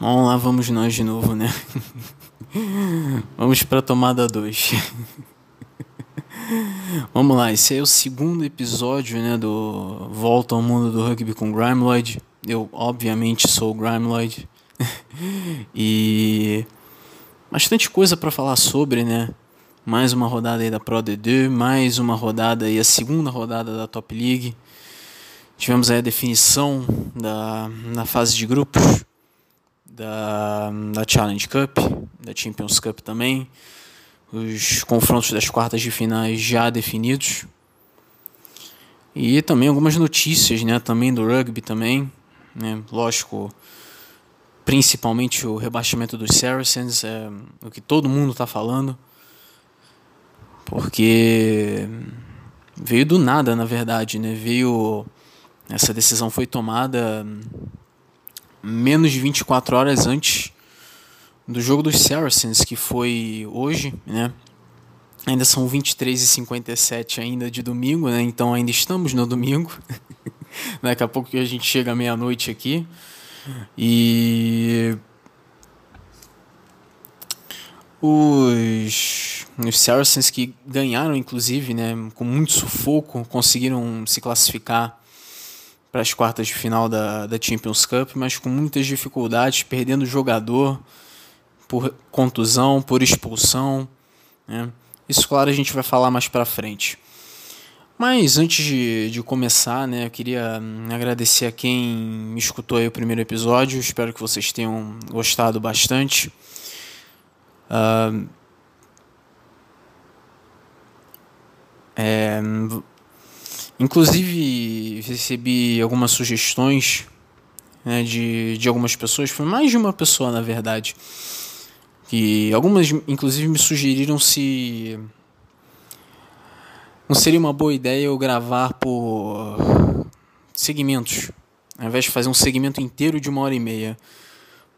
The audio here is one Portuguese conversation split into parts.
Vamos lá, vamos nós de novo, né? vamos para tomada 2. vamos lá, esse é o segundo episódio, né, do Volta ao Mundo do Rugby com Grimeloid. Eu, obviamente, sou o Grimeloid. e bastante coisa para falar sobre, né? Mais uma rodada aí da Pro D2, mais uma rodada aí, a segunda rodada da Top League. Tivemos aí a definição da, na fase de grupos da, da Challenge Cup, da Champions Cup também. Os confrontos das quartas de finais já definidos. E também algumas notícias, né, também do rugby também, né? Lógico, principalmente o rebaixamento dos Saracens, é o que todo mundo está falando. Porque veio do nada, na verdade, né? Veio essa decisão foi tomada menos de 24 horas antes do jogo dos Saracens, que foi hoje, né? Ainda são 23 e 57 ainda de domingo, né? Então ainda estamos no domingo. Daqui a pouco a gente chega à meia-noite aqui. E os, os Saracens que ganharam, inclusive, né, com muito sufoco, conseguiram se classificar para as quartas de final da, da Champions Cup, mas com muitas dificuldades, perdendo jogador por contusão, por expulsão. Né? Isso, claro, a gente vai falar mais para frente. Mas antes de, de começar, né, eu queria hum, agradecer a quem me escutou aí o primeiro episódio. Espero que vocês tenham gostado bastante. Uh, é, Inclusive, recebi algumas sugestões né, de, de algumas pessoas, foi mais de uma pessoa, na verdade, que algumas, inclusive, me sugeriram se não seria uma boa ideia eu gravar por segmentos, ao invés de fazer um segmento inteiro de uma hora e meia.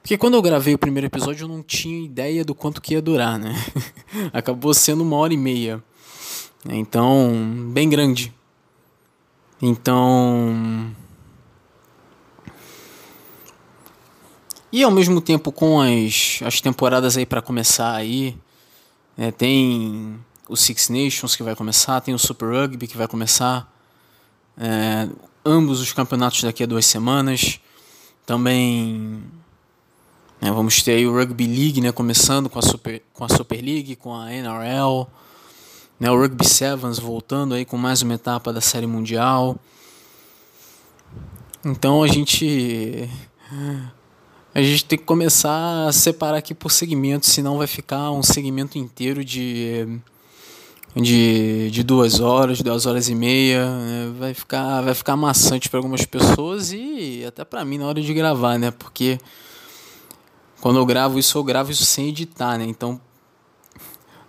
Porque quando eu gravei o primeiro episódio eu não tinha ideia do quanto que ia durar, né? Acabou sendo uma hora e meia. Então, bem grande. Então. E ao mesmo tempo com as, as temporadas aí para começar aí, né, tem o Six Nations que vai começar, tem o Super Rugby que vai começar, é, ambos os campeonatos daqui a duas semanas. Também né, vamos ter aí o Rugby League né, começando com a, Super, com a Super League, com a NRL. Né, o Rugby Sevens voltando aí com mais uma etapa da Série Mundial. Então a gente a gente tem que começar a separar aqui por segmentos, senão vai ficar um segmento inteiro de de, de duas horas, duas horas e meia, né? vai ficar vai ficar maçante para algumas pessoas e até para mim na hora de gravar, né? Porque quando eu gravo isso, eu gravo isso sem editar, né? Então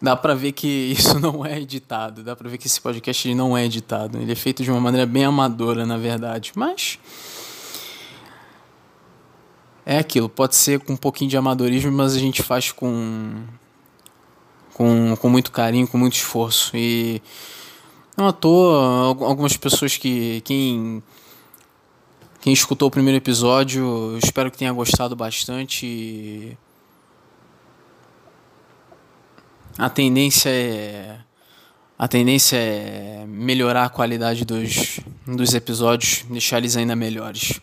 dá para ver que isso não é editado, dá para ver que esse podcast não é editado, ele é feito de uma maneira bem amadora, na verdade, mas é aquilo, pode ser com um pouquinho de amadorismo, mas a gente faz com com, com muito carinho, com muito esforço e não à toa algumas pessoas que quem quem escutou o primeiro episódio, espero que tenha gostado bastante. E a tendência é a tendência é melhorar a qualidade dos, dos episódios, deixar eles ainda melhores.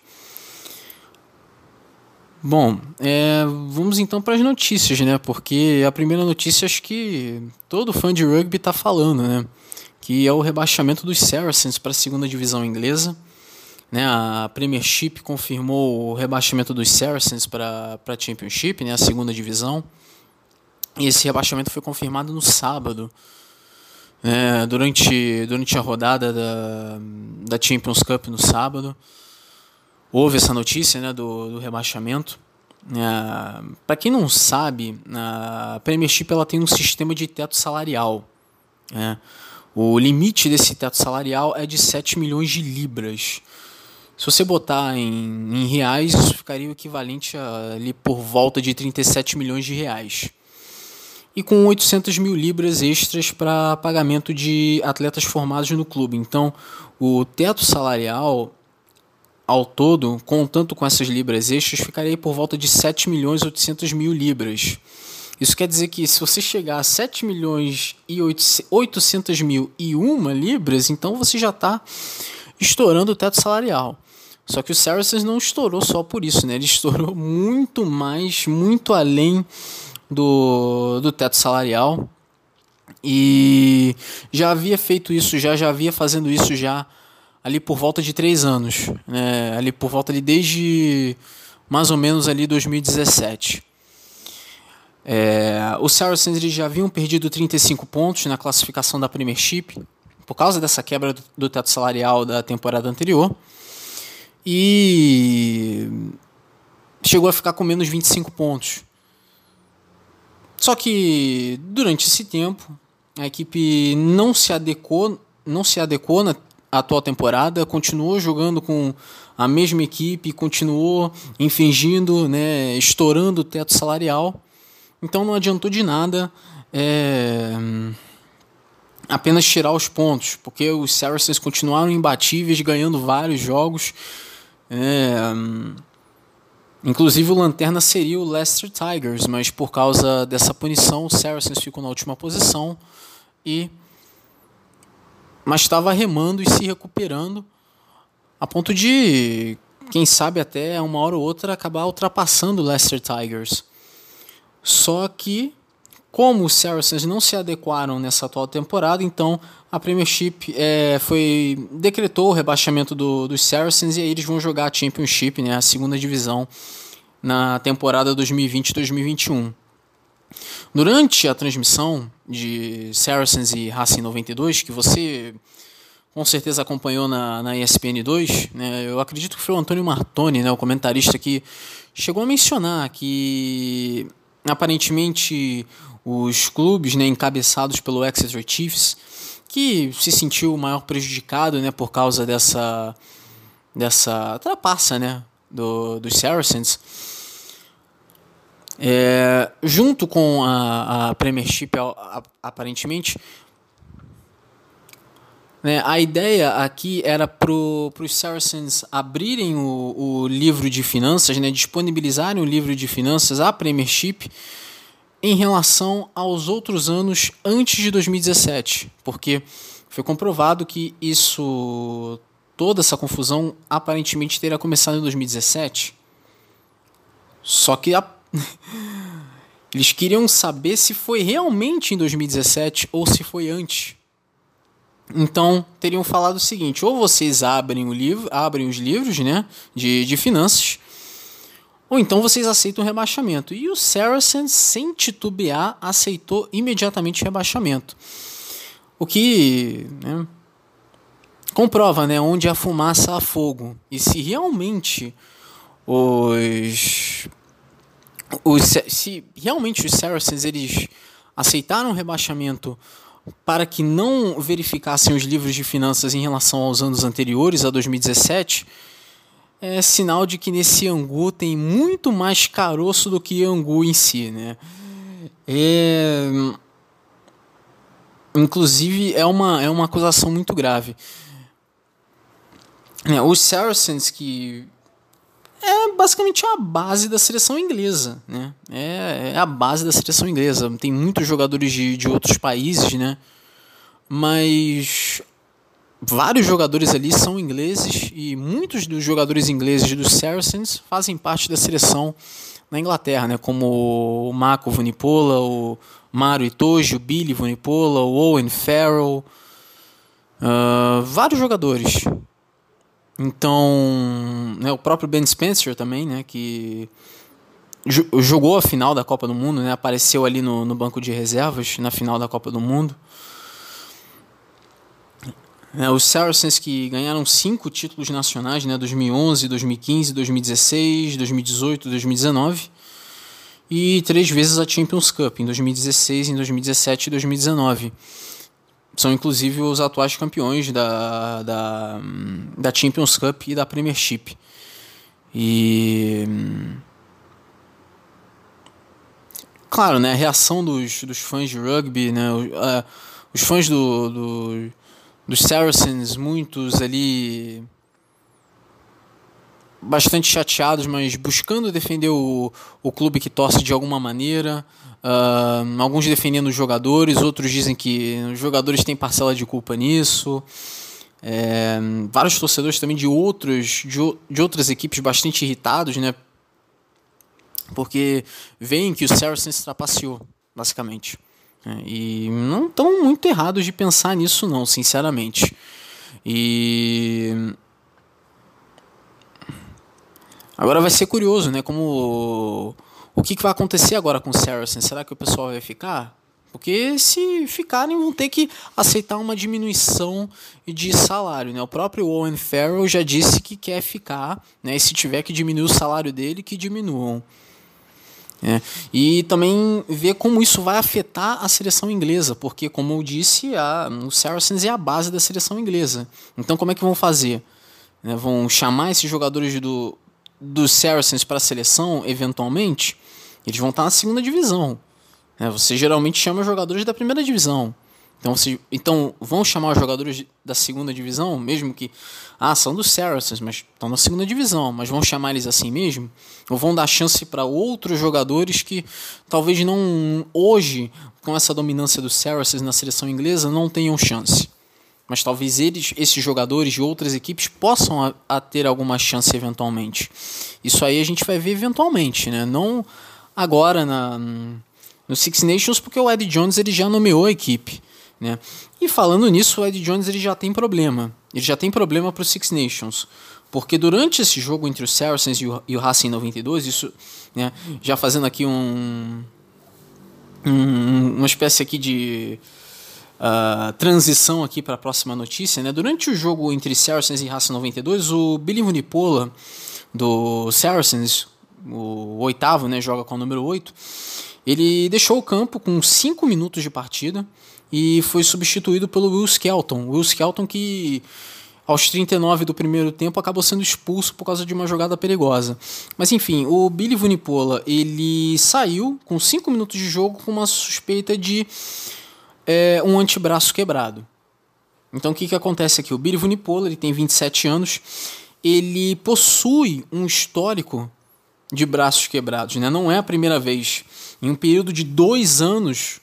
Bom, é, vamos então para as notícias, né? Porque a primeira notícia acho que todo fã de rugby está falando, né? Que é o rebaixamento dos Saracens para a segunda divisão inglesa. Né? A Premiership confirmou o rebaixamento dos Saracens para a Championship, né? a segunda divisão. E esse rebaixamento foi confirmado no sábado, é, durante, durante a rodada da, da Champions Cup no sábado. Houve essa notícia né, do, do rebaixamento. É, Para quem não sabe, a Premiership ela tem um sistema de teto salarial. Né? O limite desse teto salarial é de 7 milhões de libras. Se você botar em, em reais, isso ficaria o equivalente a ali por volta de 37 milhões de reais e com 800 mil libras extras para pagamento de atletas formados no clube. Então, o teto salarial ao todo, contando com essas libras extras, ficaria por volta de 7 milhões e 800 mil libras. Isso quer dizer que se você chegar a 7 milhões e 800 mil e uma libras, então você já está estourando o teto salarial. Só que o Saracens não estourou só por isso, né? Ele estourou muito mais, muito além do, do teto salarial. E já havia feito isso, já, já havia fazendo isso já ali por volta de três anos. Né? Ali por volta de desde mais ou menos ali 2017. É, os Saracens eles já haviam perdido 35 pontos na classificação da Premiership por causa dessa quebra do, do teto salarial da temporada anterior. E chegou a ficar com menos 25 pontos. Só que durante esse tempo a equipe não se adequou, não se adequou na atual temporada, continuou jogando com a mesma equipe, continuou infringindo, né, estourando o teto salarial. Então não adiantou de nada é, apenas tirar os pontos, porque os Saracens continuaram imbatíveis, ganhando vários jogos. É, inclusive o Lanterna seria o Leicester Tigers, mas por causa dessa punição o Saracens ficou na última posição e mas estava remando e se recuperando a ponto de quem sabe até uma hora ou outra acabar ultrapassando o Leicester Tigers. Só que, como os Saracens não se adequaram nessa atual temporada, então a Premiership é, foi decretou o rebaixamento do, dos Saracens e aí eles vão jogar a Championship, né, a segunda divisão, na temporada 2020-2021. Durante a transmissão de Saracens e Racing 92, que você com certeza acompanhou na, na ESPN 2, né, eu acredito que foi o Antônio Martoni, né, o comentarista, que chegou a mencionar que aparentemente os clubes né, encabeçados pelo Exeter Chiefs, que se sentiu maior prejudicado né, por causa dessa, dessa trapaça né, do, dos Saracens, é, junto com a, a Premiership, aparentemente, né, a ideia aqui era para os Saracens abrirem o, o, livro de finanças, né, disponibilizarem o livro de finanças à Premiership em relação aos outros anos antes de 2017, porque foi comprovado que isso, toda essa confusão aparentemente teria começado em 2017. Só que a... eles queriam saber se foi realmente em 2017 ou se foi antes. Então, teriam falado o seguinte: ou vocês abrem o livro, abrem os livros, né, de, de finanças, ou então vocês aceitam o rebaixamento. E o Saracens, sem titubear, aceitou imediatamente o rebaixamento. O que né, comprova né, onde a fumaça há fogo. E se realmente os, os se realmente os Saracens eles aceitaram o rebaixamento para que não verificassem os livros de finanças em relação aos anos anteriores, a 2017, é sinal de que nesse angu tem muito mais caroço do que angu em si, né? É... Inclusive é uma, é uma acusação muito grave. É, os Saracens que é basicamente a base da seleção inglesa, né? É, é a base da seleção inglesa. Tem muitos jogadores de, de outros países, né? Mas vários jogadores ali são ingleses e muitos dos jogadores ingleses dos Saracens fazem parte da seleção na Inglaterra, né? Como o Marco Vunipola, o Mario Itoji, o Billy Vunipola, o Owen Farrell, uh, vários jogadores então, né, o próprio Ben Spencer também, né, que jogou a final da Copa do Mundo, né, apareceu ali no, no banco de reservas na final da Copa do Mundo. É, os Saracens que ganharam cinco títulos nacionais, né, 2011, 2015, 2016, 2018, 2019 e três vezes a Champions Cup em 2016, em 2017 e 2019 são inclusive os atuais campeões da, da, da Champions Cup e da Premiership. E. Claro, né, a reação dos, dos fãs de rugby, né, uh, os fãs do, do, dos Saracens, muitos ali bastante chateados, mas buscando defender o, o clube que torce de alguma maneira. Uh, alguns defendendo os jogadores, outros dizem que os jogadores têm parcela de culpa nisso. É, vários torcedores também de outros de, de outras equipes bastante irritados, né? Porque veem que o Saracens trapaceou, basicamente. É, e não estão muito errados de pensar nisso, não, sinceramente. E. Agora vai ser curioso, né? Como. O que, que vai acontecer agora com o Saracens? Será que o pessoal vai ficar? Porque se ficarem, vão ter que aceitar uma diminuição de salário. Né? O próprio Owen Farrell já disse que quer ficar, né? e se tiver que diminuir o salário dele, que diminuam. É. E também ver como isso vai afetar a seleção inglesa, porque, como eu disse, a, o Saracens é a base da seleção inglesa. Então, como é que vão fazer? É, vão chamar esses jogadores do, do Saracens para a seleção, eventualmente? Eles vão estar na segunda divisão. É, você geralmente chama jogadores da primeira divisão. Então, se, então vão chamar os jogadores da segunda divisão, mesmo que ah, são dos Saracens, mas estão na segunda divisão, mas vão chamar eles assim mesmo? Ou vão dar chance para outros jogadores que talvez não hoje, com essa dominância dos Saracens na seleção inglesa, não tenham chance? Mas talvez eles, esses jogadores de outras equipes possam a, a ter alguma chance eventualmente. Isso aí a gente vai ver eventualmente, né? Não agora na no Six Nations, porque o Ed Jones ele já nomeou a equipe. Né? E falando nisso, o Ed Jones ele já tem problema. Ele já tem problema para o Six Nations. Porque durante esse jogo entre os Saracens e o, e o Racing 92, isso, né, já fazendo aqui um, um, uma espécie aqui de uh, transição aqui para a próxima notícia, né? Durante o jogo entre Saracens e Racing 92, o Billy Vunipola do Saracens, o oitavo, né, joga com o número 8, ele deixou o campo com 5 minutos de partida e foi substituído pelo Will Skelton. Will Skelton que aos 39 do primeiro tempo acabou sendo expulso por causa de uma jogada perigosa. Mas enfim, o Billy Vunipola ele saiu com 5 minutos de jogo com uma suspeita de é, um antebraço quebrado. Então o que, que acontece aqui? O Billy Vunipola ele tem 27 anos, ele possui um histórico de braços quebrados, né? não é a primeira vez. Em um período de dois anos,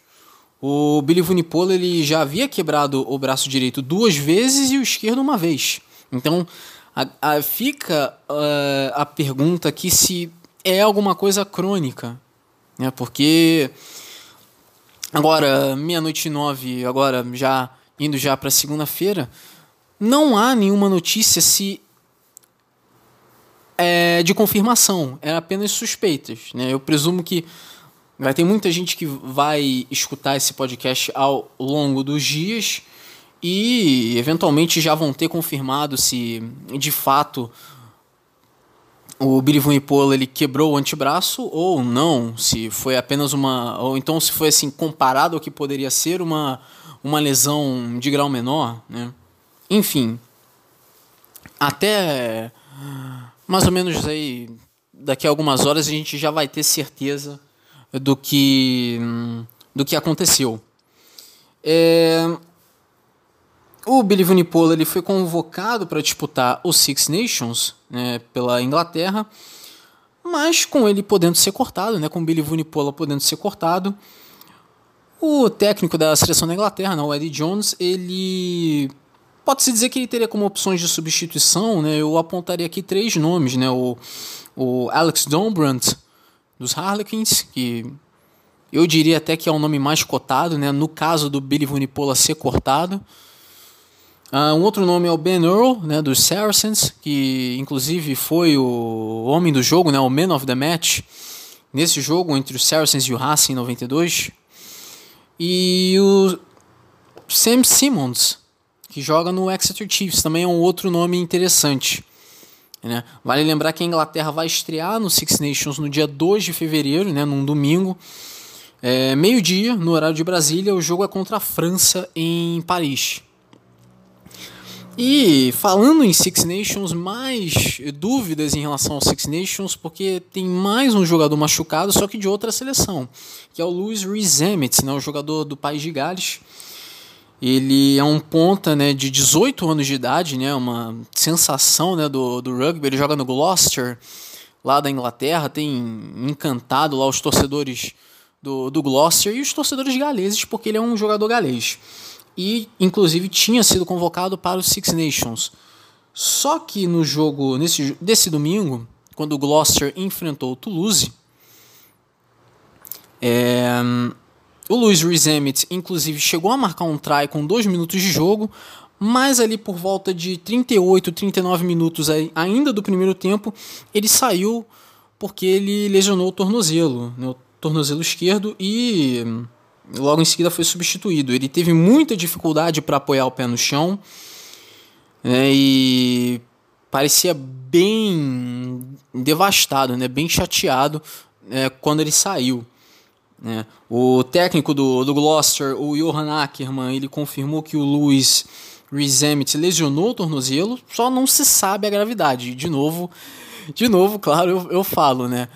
o Billy Vunipola ele já havia quebrado o braço direito duas vezes e o esquerdo uma vez. Então a, a, fica uh, a pergunta aqui se é alguma coisa crônica, né? Porque agora meia-noite nove, agora já indo já para segunda-feira, não há nenhuma notícia se é de confirmação, é apenas suspeitas, né? Eu presumo que Vai ter muita gente que vai escutar esse podcast ao longo dos dias e eventualmente já vão ter confirmado se de fato o Billy Vunipola ele quebrou o antebraço ou não, se foi apenas uma ou então se foi assim comparado ao que poderia ser uma uma lesão de grau menor, né? Enfim, até mais ou menos aí daqui a algumas horas a gente já vai ter certeza do que, do que aconteceu. É, o Billy Vunipola ele foi convocado para disputar o Six Nations né, pela Inglaterra, mas com ele podendo ser cortado, né, com o Billy Vunipola podendo ser cortado, o técnico da seleção da Inglaterra, não, o Eddie Jones, ele pode-se dizer que ele teria como opções de substituição, né, eu apontaria aqui três nomes, né, o, o Alex Dombrandt, dos Harlequins, que eu diria até que é o nome mais cotado, né? no caso do Billy Vunipola ser cortado. Uh, um outro nome é o Ben Earl, né, dos Saracens, que inclusive foi o homem do jogo, né, o man of the match, nesse jogo entre os Saracens e o Racing em 92. E o Sam Simmons, que joga no Exeter Chiefs, também é um outro nome interessante. Né? Vale lembrar que a Inglaterra vai estrear no Six Nations no dia 2 de fevereiro, né, num domingo. É, Meio-dia, no horário de Brasília, o jogo é contra a França em Paris. E falando em Six Nations, mais dúvidas em relação ao Six Nations, porque tem mais um jogador machucado, só que de outra seleção, que é o Luis Rizemet, né, o jogador do País de Gales. Ele é um ponta né, de 18 anos de idade, né, uma sensação né, do, do rugby. Ele joga no Gloucester, lá da Inglaterra, tem encantado lá os torcedores do, do Gloucester e os torcedores galeses, porque ele é um jogador galês. E, inclusive, tinha sido convocado para os Six Nations. Só que no jogo nesse, desse domingo, quando o Gloucester enfrentou o Toulouse, é, o Luiz Rees inclusive, chegou a marcar um try com dois minutos de jogo, mas ali por volta de 38, 39 minutos ainda do primeiro tempo, ele saiu porque ele lesionou o tornozelo, né, o tornozelo esquerdo, e logo em seguida foi substituído. Ele teve muita dificuldade para apoiar o pé no chão né, e parecia bem devastado, né, bem chateado né, quando ele saiu. Né. O técnico do, do Gloucester, o Johan Ackermann, ele confirmou que o Luiz Rizemit lesionou o tornozelo, só não se sabe a gravidade. De novo, de novo, claro, eu, eu falo, né?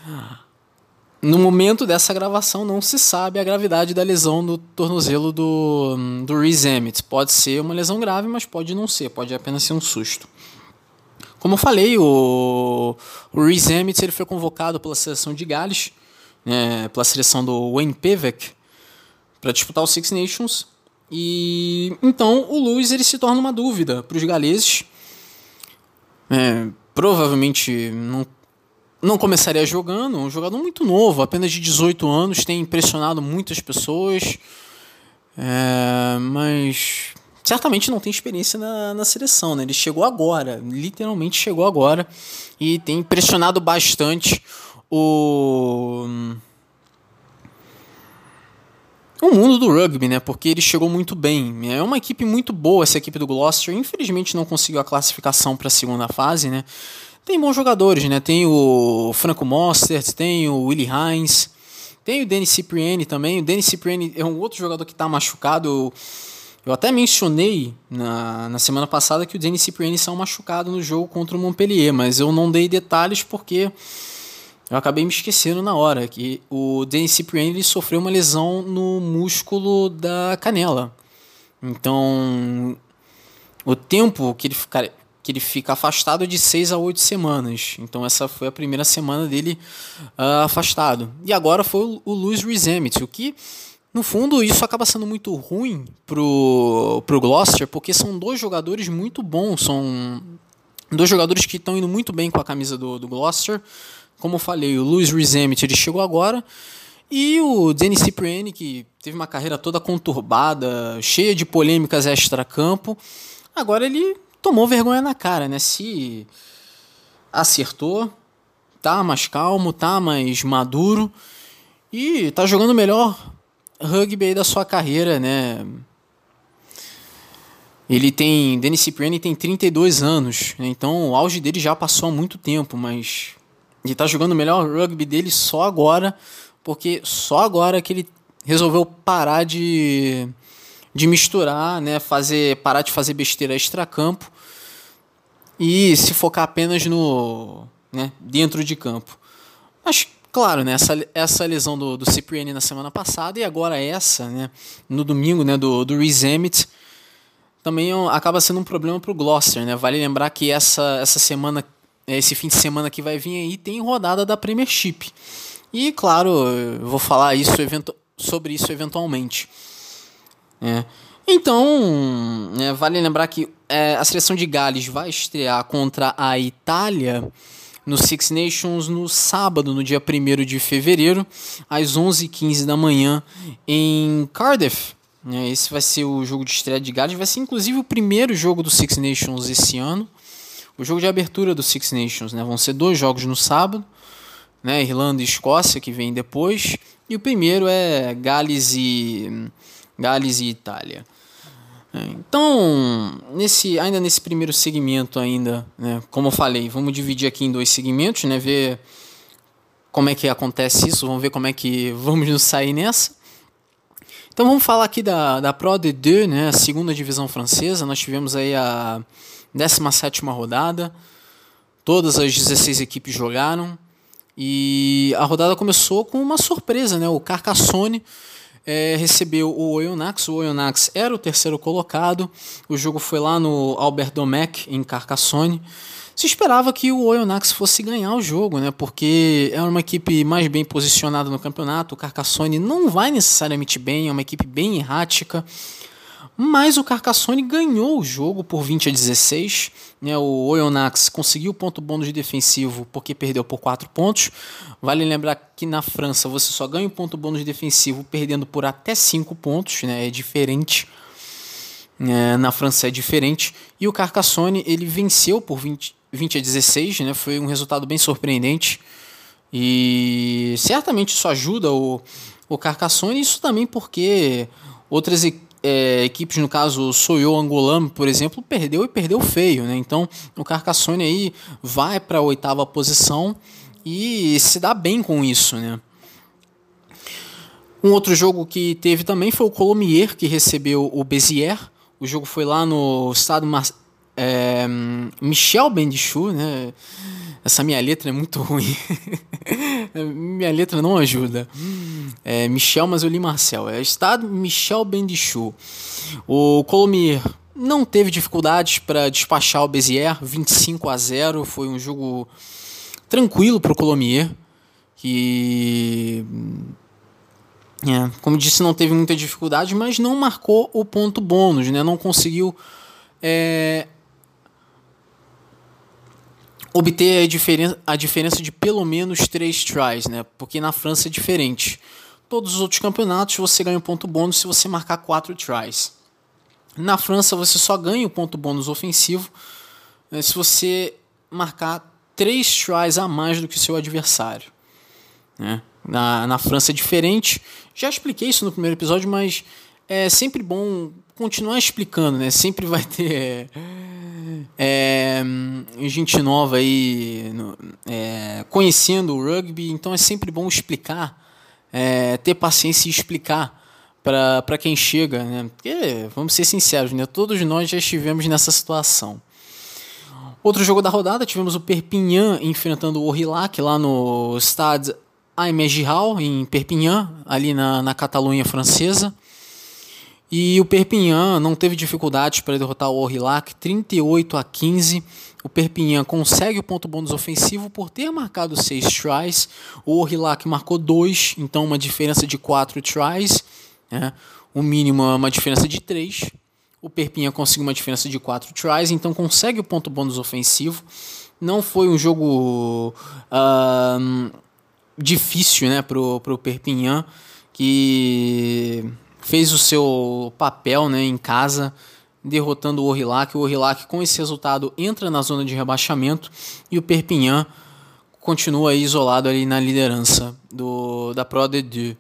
No momento dessa gravação não se sabe a gravidade da lesão no tornozelo do, do Reese Emmett. Pode ser uma lesão grave, mas pode não ser, pode apenas ser um susto. Como eu falei, o, o Reese Emmett ele foi convocado pela seleção de Gales, né, pela seleção do Wayne Pevek, para disputar os Six Nations. E então o Lewis ele se torna uma dúvida para os galeses. É, provavelmente não não começaria jogando, um jogador muito novo, apenas de 18 anos, tem impressionado muitas pessoas, é, mas certamente não tem experiência na, na seleção, né? Ele chegou agora, literalmente chegou agora, e tem impressionado bastante o o mundo do rugby, né? Porque ele chegou muito bem. É uma equipe muito boa essa equipe do Gloucester. Infelizmente não conseguiu a classificação para a segunda fase, né? Tem bons jogadores, né? Tem o Franco Mostert, tem o Willie Hines, tem o Denis Cipriani também. O Denis Cipriani é um outro jogador que está machucado. Eu até mencionei na, na semana passada que o Denis Cipriani saiu machucado no jogo contra o Montpellier, mas eu não dei detalhes porque eu acabei me esquecendo na hora que o Denis Cipriani sofreu uma lesão no músculo da canela. Então, o tempo que ele, ficar, que ele fica afastado de 6 a 8 semanas. Então essa foi a primeira semana dele uh, afastado. E agora foi o, o Luiz Rizemit, o que no fundo isso acaba sendo muito ruim pro, pro Gloucester, porque são dois jogadores muito bons, são dois jogadores que estão indo muito bem com a camisa do, do Gloucester. Como eu falei, o Luiz Rizemit ele chegou agora. E o Denis Cipriani, que teve uma carreira toda conturbada, cheia de polêmicas extra-campo, agora ele tomou vergonha na cara, né? Se acertou, tá mais calmo, tá mais maduro e tá jogando o melhor rugby da sua carreira, né? Ele tem. Denis Cipriani tem 32 anos, né? então o auge dele já passou há muito tempo, mas ele tá jogando o melhor rugby dele só agora, porque só agora que ele resolveu parar de de misturar, né, fazer parar de fazer besteira extra-campo e se focar apenas no, né, dentro de campo. Mas claro, né, essa, essa lesão do, do Cipriani na semana passada e agora essa, né, no domingo, né, do do Reese Emmett, também é acaba sendo um problema para o Gloucester, né? Vale lembrar que essa essa semana esse fim de semana que vai vir aí tem rodada da Premiership. E claro, eu vou falar isso sobre isso eventualmente. É. Então, é, vale lembrar que é, a seleção de Gales vai estrear contra a Itália no Six Nations no sábado, no dia 1 de fevereiro, às 11h15 da manhã, em Cardiff. É, esse vai ser o jogo de estreia de Gales, vai ser inclusive o primeiro jogo do Six Nations esse ano. O jogo de abertura do Six Nations, né? Vão ser dois jogos no sábado, né? Irlanda e Escócia, que vem depois. E o primeiro é Gales e Gales e Itália. É, então, nesse, ainda nesse primeiro segmento ainda, né, como eu falei, vamos dividir aqui em dois segmentos, né, ver como é que acontece isso, vamos ver como é que vamos nos sair nessa. Então vamos falar aqui da, da Pro D2, né, a segunda divisão francesa, nós tivemos aí a 17ª rodada, todas as 16 equipes jogaram, e a rodada começou com uma surpresa, né, o Carcassonne é, recebeu o Oyonnax. O Oyonnax era o terceiro colocado. O jogo foi lá no Albert Domecq, em Carcassonne. Se esperava que o Oyonnax fosse ganhar o jogo, né? Porque é uma equipe mais bem posicionada no campeonato. O Carcassonne não vai necessariamente bem, é uma equipe bem errática. Mas o Carcassonne ganhou o jogo por 20 a 16. Né? O Oyonnax conseguiu ponto bônus de defensivo porque perdeu por 4 pontos. Vale lembrar que na França você só ganha o ponto bônus de defensivo perdendo por até 5 pontos. Né? É diferente. É, na França é diferente. E o Carcassonne ele venceu por 20, 20 a 16. Né? Foi um resultado bem surpreendente. E certamente isso ajuda o, o. Isso também porque outras equipes é, equipes, no caso o Soyo Angolano, por exemplo, perdeu e perdeu feio. Né? Então o Carcassonne aí vai para a oitava posição e se dá bem com isso. Né? Um outro jogo que teve também foi o Colomier, que recebeu o Béziers. O jogo foi lá no estado é, Michel Bendichou, né? Essa minha letra é muito ruim. minha letra não ajuda. É Michel, mas eu li Marcel. É Estado Michel Bendichou. O Colomier não teve dificuldades para despachar o Bezier, 25 a 0. Foi um jogo tranquilo para o Colomier, que, é, como disse, não teve muita dificuldade, mas não marcou o ponto bônus, né? não conseguiu é, obter a diferença, a diferença de pelo menos três tries, né? Porque na França é diferente. Todos os outros campeonatos você ganha um ponto bônus se você marcar quatro tries. Na França você só ganha o ponto bônus ofensivo né, se você marcar três tries a mais do que o seu adversário. Né? Na, na França é diferente. Já expliquei isso no primeiro episódio, mas é sempre bom continuar explicando, né? Sempre vai ter é, gente nova aí é, conhecendo o rugby, então é sempre bom explicar, é, ter paciência e explicar para quem chega, né? Porque, vamos ser sinceros, né? Todos nós já estivemos nessa situação. Outro jogo da rodada, tivemos o Perpignan enfrentando o Orillac lá no Stade Aimé Giral, em Perpignan, ali na, na Catalunha francesa. E o Perpignan não teve dificuldades para derrotar o Orillac, 38 a 15. O Perpignan consegue o ponto bônus ofensivo por ter marcado 6 tries. O Orillac marcou 2, então uma diferença de 4 tries. Né? O mínimo é uma diferença de 3. O Perpignan conseguiu uma diferença de 4 tries, então consegue o ponto bônus ofensivo. Não foi um jogo uh, difícil né, para o Perpignan, que fez o seu papel né, em casa, derrotando o Orillac. O Orillac, com esse resultado, entra na zona de rebaixamento e o Perpignan continua isolado ali na liderança do, da Pro D2.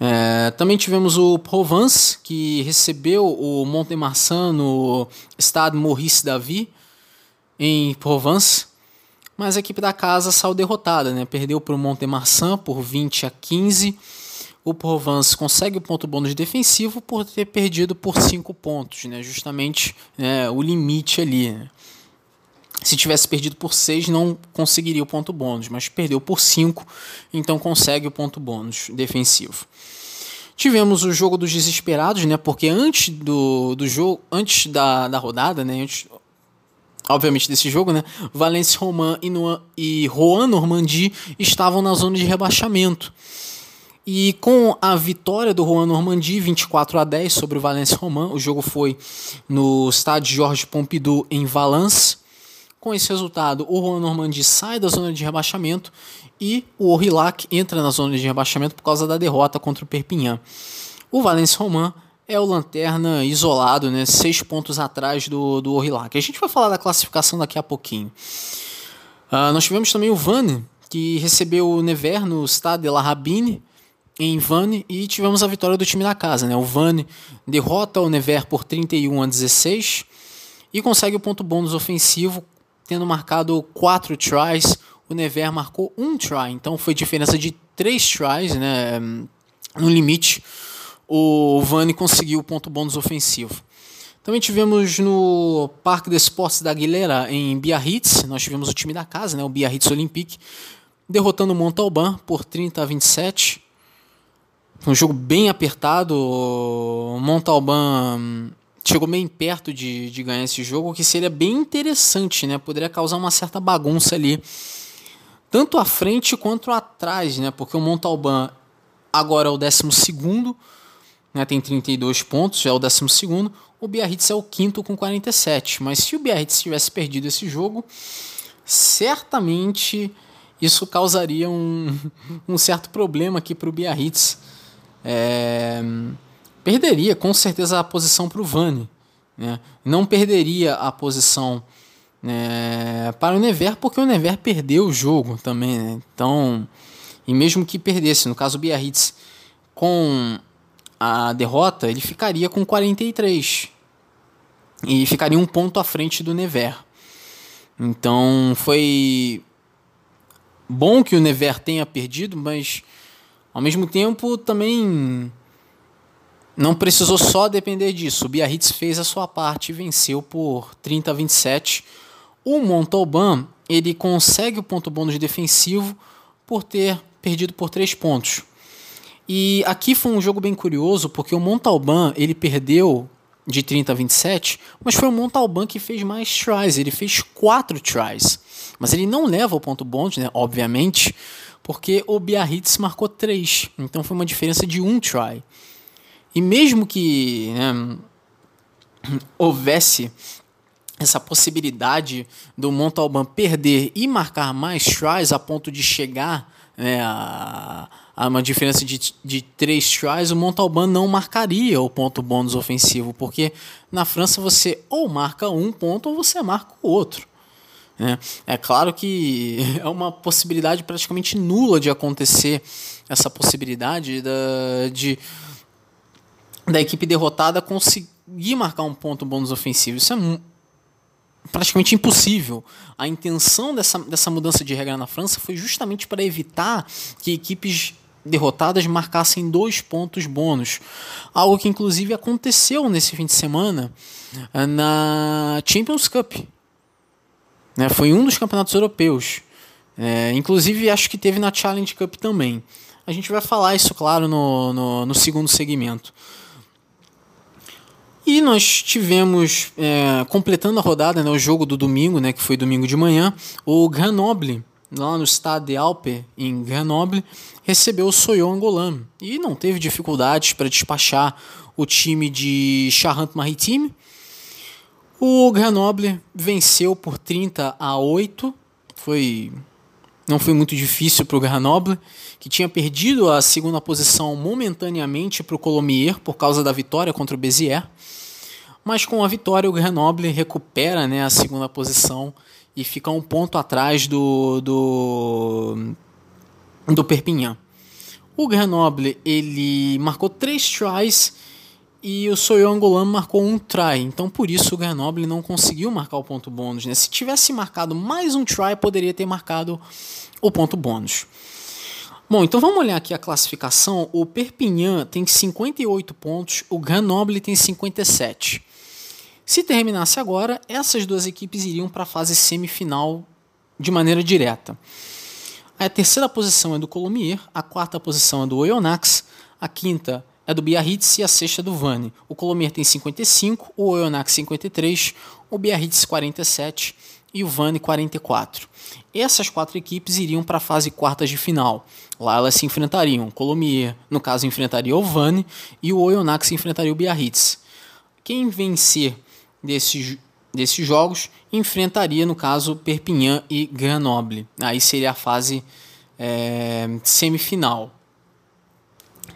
É, também tivemos o Provence, que recebeu o Montemarçan no Stade Maurice Davy, em Provence. Mas a equipe da casa saiu derrotada, né? perdeu para o Montemarçan por 20 a 15 o Provence consegue o ponto bônus defensivo por ter perdido por 5 pontos, né? justamente né, o limite ali. Né? Se tivesse perdido por 6, não conseguiria o ponto bônus, mas perdeu por 5, então consegue o ponto bônus defensivo. Tivemos o jogo dos desesperados, né? Porque antes do, do jogo, antes da, da rodada, né? Antes, obviamente desse jogo, né? Valence Roman e, e Rouen Normandie estavam na zona de rebaixamento. E com a vitória do Juan Normandie, 24 a 10 sobre o Valence Roman, o jogo foi no estádio Georges Pompidou em Valence. Com esse resultado, o Juan Normandie sai da zona de rebaixamento e o Orillac entra na zona de rebaixamento por causa da derrota contra o Perpignan. O Valence Roman é o lanterna isolado, né, seis pontos atrás do, do. A gente vai falar da classificação daqui a pouquinho. Uh, nós tivemos também o Vannes, que recebeu o Nevers no Stade de la Rabine, em Vannes e tivemos a vitória do time da casa. Né? O Vannes derrota o Nevers por 31 a 16 e consegue o ponto bônus ofensivo, tendo marcado 4 tries. O Nevers marcou um try, então foi diferença de 3 tries né? no limite. O Vannes conseguiu o ponto bônus ofensivo. Também tivemos no Parque de Esportes da Aguilera, em Biarritz, nós tivemos o time da casa, né, o Biarritz Olympique, derrotando o Montalban por 30 a 27. Um jogo bem apertado. O Montalban chegou bem perto de, de ganhar esse jogo, que seria bem interessante, né? Poderia causar uma certa bagunça ali, tanto à frente quanto atrás, né? Porque o Montalban agora é o 12 né? Tem 32 pontos, já é o 12 O Biarritz é o quinto com 47. Mas se o Biarritz tivesse perdido esse jogo, certamente isso causaria um, um certo problema aqui para o Biarritz. É, perderia com certeza a posição para o Vane. Né? Não perderia a posição né, para o Never, porque o Never perdeu o jogo também. Né? Então, e mesmo que perdesse, no caso o Biarritz, com a derrota, ele ficaria com 43 e ficaria um ponto à frente do Never. Então foi bom que o Never tenha perdido, mas ao mesmo tempo também não precisou só depender disso. O Biarritz fez a sua parte e venceu por 30 a 27. O Montalban ele consegue o ponto bônus defensivo por ter perdido por 3 pontos. E aqui foi um jogo bem curioso, porque o Montalban ele perdeu de 30 a 27, mas foi o Montalban que fez mais tries, ele fez 4 tries. Mas ele não leva o ponto bônus, né, obviamente, porque o Biarritz marcou 3, então foi uma diferença de um try. E mesmo que né, houvesse essa possibilidade do Montalban perder e marcar mais tries a ponto de chegar né, a, a, uma diferença de, de três tries, o Montalban não marcaria o ponto bônus ofensivo, porque na França você ou marca um ponto ou você marca o outro. Né? É claro que é uma possibilidade praticamente nula de acontecer essa possibilidade da, de da equipe derrotada conseguir marcar um ponto bônus ofensivo. Isso é praticamente impossível. A intenção dessa, dessa mudança de regra na França foi justamente para evitar que equipes derrotadas marcassem dois pontos bônus. Algo que inclusive aconteceu nesse fim de semana eh, na Champions Cup. Né, foi um dos campeonatos europeus. É, inclusive acho que teve na Challenge Cup também. A gente vai falar isso, claro, no, no, no segundo segmento. E nós tivemos, é, completando a rodada, né, o jogo do domingo, né, que foi domingo de manhã, o Grenoble, lá no Stade de Alpe, em Grenoble, recebeu o Soyon Angolan e não teve dificuldades para despachar o time de Charente-Maritime. O Grenoble venceu por 30 a 8, foi não foi muito difícil para o Grenoble, que tinha perdido a segunda posição momentaneamente para o Colomier por causa da vitória contra o Bezier. Mas com a vitória, o Grenoble recupera né, a segunda posição e fica um ponto atrás do, do, do Perpignan. O Grenoble ele marcou três tries e o Soyo Angolan marcou um try. Então por isso o Grenoble não conseguiu marcar o ponto bônus. Né? Se tivesse marcado mais um try, poderia ter marcado o ponto bônus. Bom, então vamos olhar aqui a classificação. O Perpignan tem 58 pontos, o Grenoble tem 57. Se terminasse agora, essas duas equipes iriam para a fase semifinal de maneira direta. A terceira posição é do Colomier, a quarta posição é do Oyonnax, a quinta é do Biarritz e a sexta do Vani. O Colomier tem 55, o Oyonnax 53, o Biarritz 47 e o Vani 44. Essas quatro equipes iriam para a fase quartas de final. Lá elas se enfrentariam. Colomier, no caso, enfrentaria o Vani e o Oyonnax enfrentaria o Biarritz. Quem vencer desses, desses jogos enfrentaria, no caso, Perpignan e Grenoble. Aí seria a fase é, semifinal.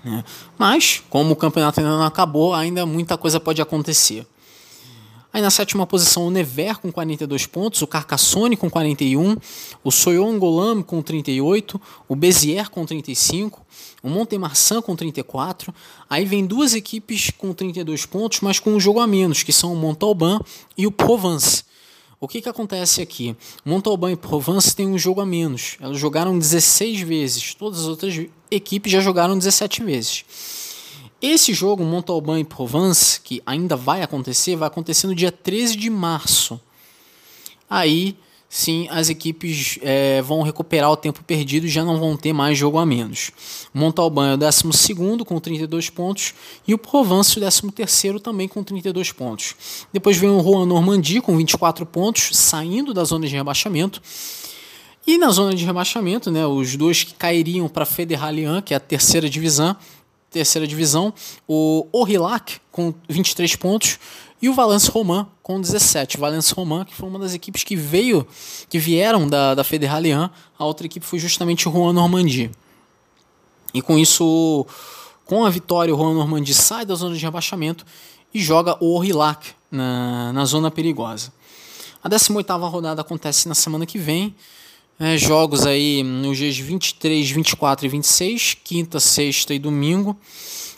É. Mas, como o campeonato ainda não acabou, ainda muita coisa pode acontecer. Aí na sétima posição o Never com 42 pontos, o Carcassonne com 41, o Soyon Golam com 38, o Bezier com 35, o Montemarçan com 34. Aí vem duas equipes com 32 pontos, mas com um jogo a menos, que são o Montalban e o Provence. O que, que acontece aqui? Montalban e Provence têm um jogo a menos. Elas jogaram 16 vezes. Todas as outras equipes já jogaram 17 vezes. Esse jogo, Montalban e Provence, que ainda vai acontecer, vai acontecer no dia 13 de março. Aí sim, as equipes é, vão recuperar o tempo perdido e já não vão ter mais jogo a menos. Montalban é o 12 com 32 pontos e o Provence o 13 também com 32 pontos. Depois vem o Juan Normandie com 24 pontos, saindo da zona de rebaixamento. E na zona de rebaixamento, né, os dois que cairiam para a que é a terceira divisão, terceira divisão, o Orillac com 23 pontos e o Valence Roman com 17. Valence Roman, que foi uma das equipes que veio, que vieram da, da Federalian, a outra equipe foi justamente o Juan Normandie. E com isso, com a vitória, o Juan Normandie sai da zona de rebaixamento e joga o Orillac na, na zona perigosa. A 18ª rodada acontece na semana que vem. É, jogos aí nos dias 23, 24 e 26, quinta, sexta e domingo.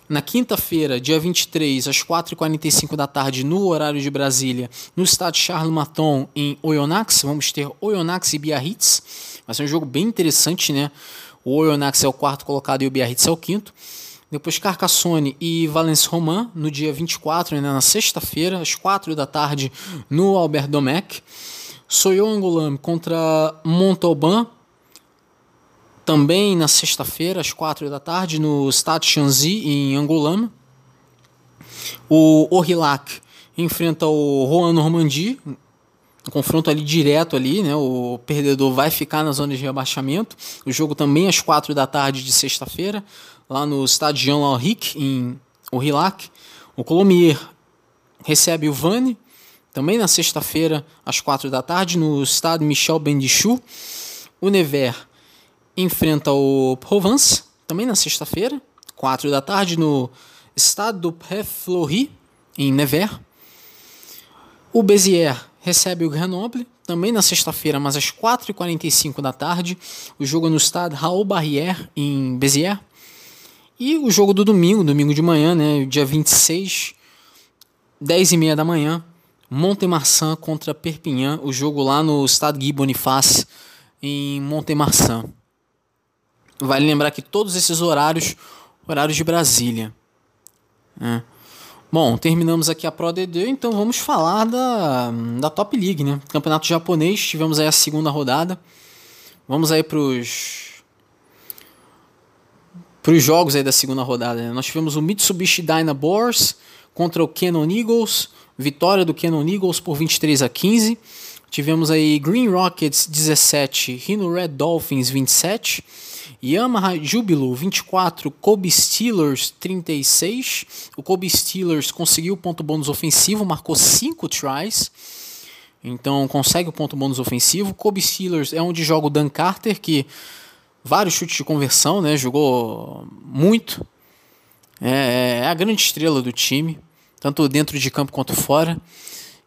Na quinta-feira, dia 23, às 4h45 da tarde, no horário de Brasília, no estádio Charles Maton, em Oyonnax, vamos ter Oyonnax e Biarritz. Vai ser um jogo bem interessante, né? O Oyonnax é o quarto colocado e o Biarritz é o quinto. Depois Carcassonne e Valence Roman, no dia 24, né, na sexta-feira, às 4 da tarde, no Albert Domecq. Soyo Angoulême contra Montauban, também na sexta-feira, às quatro da tarde, no Stade Chanzy, em Angoulême. O Orillac enfrenta o Rouen Normandie, um confronto ali direto ali, né? O perdedor vai ficar na zona de rebaixamento. O jogo também às quatro da tarde de sexta-feira, lá no Stade Jean Lauric, em Orillac. O Colomier recebe o Vannes, também na sexta-feira, às quatro da tarde, no Stade Michel Bendichou. O Nevers enfrenta o Provence, também na sexta-feira, 4 da tarde, no Stade do Pré Fleury, em Nevers. O Béziers recebe o Grenoble, também na sexta-feira, mas às 4h45 da tarde. O jogo no Stade Raoul Barrière, em Béziers. E o jogo do domingo, domingo de manhã, né, dia 26, 10h30 da manhã, Montemarçan contra Perpignan, o jogo lá no Stade Guy Boniface, em Montemarçan. Vale lembrar que todos esses horários, horários de Brasília. É. Bom, terminamos aqui a Pro DD, então vamos falar da, da Top League, né? Campeonato japonês, tivemos aí a segunda rodada. Vamos aí pros para os jogos aí da segunda rodada. Né? Nós tivemos o Mitsubishi Dynaboars contra o Canon Eagles, vitória do Canon Eagles por 23 a 15. Tivemos aí Green Rockets 17, Rhino Red Dolphins 27. Yamaha Júbilo 24, Kobe Steelers 36. O Kobe Steelers conseguiu o ponto bônus ofensivo, marcou 5 tries. Então consegue o ponto bônus ofensivo. Kobe Steelers é onde joga o Dan Carter, que vários chutes de conversão, né? Jogou muito. É, é a grande estrela do time, tanto dentro de campo quanto fora.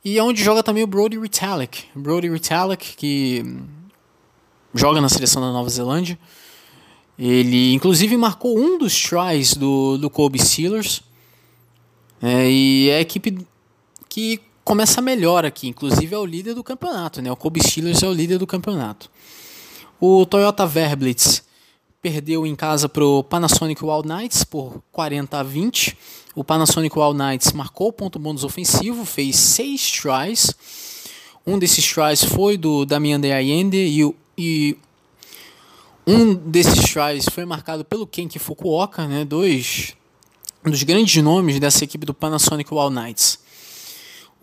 E é onde joga também o Brody Retallick. Brody Retallick, que joga na seleção da Nova Zelândia. Ele, inclusive, marcou um dos tries do, do Kobe Steelers. É, e é a equipe que começa melhor aqui. Inclusive, é o líder do campeonato. Né? O Kobe Steelers é o líder do campeonato. O Toyota Verblitz perdeu em casa para o Panasonic Wild Knights por 40 a 20. O Panasonic Wild Knights marcou o ponto bônus ofensivo, fez seis tries. Um desses tries foi do Damian De Allende e, e um desses tries foi marcado pelo Kenki Fukuoka, né, dois dos grandes nomes dessa equipe do Panasonic Wild Knights.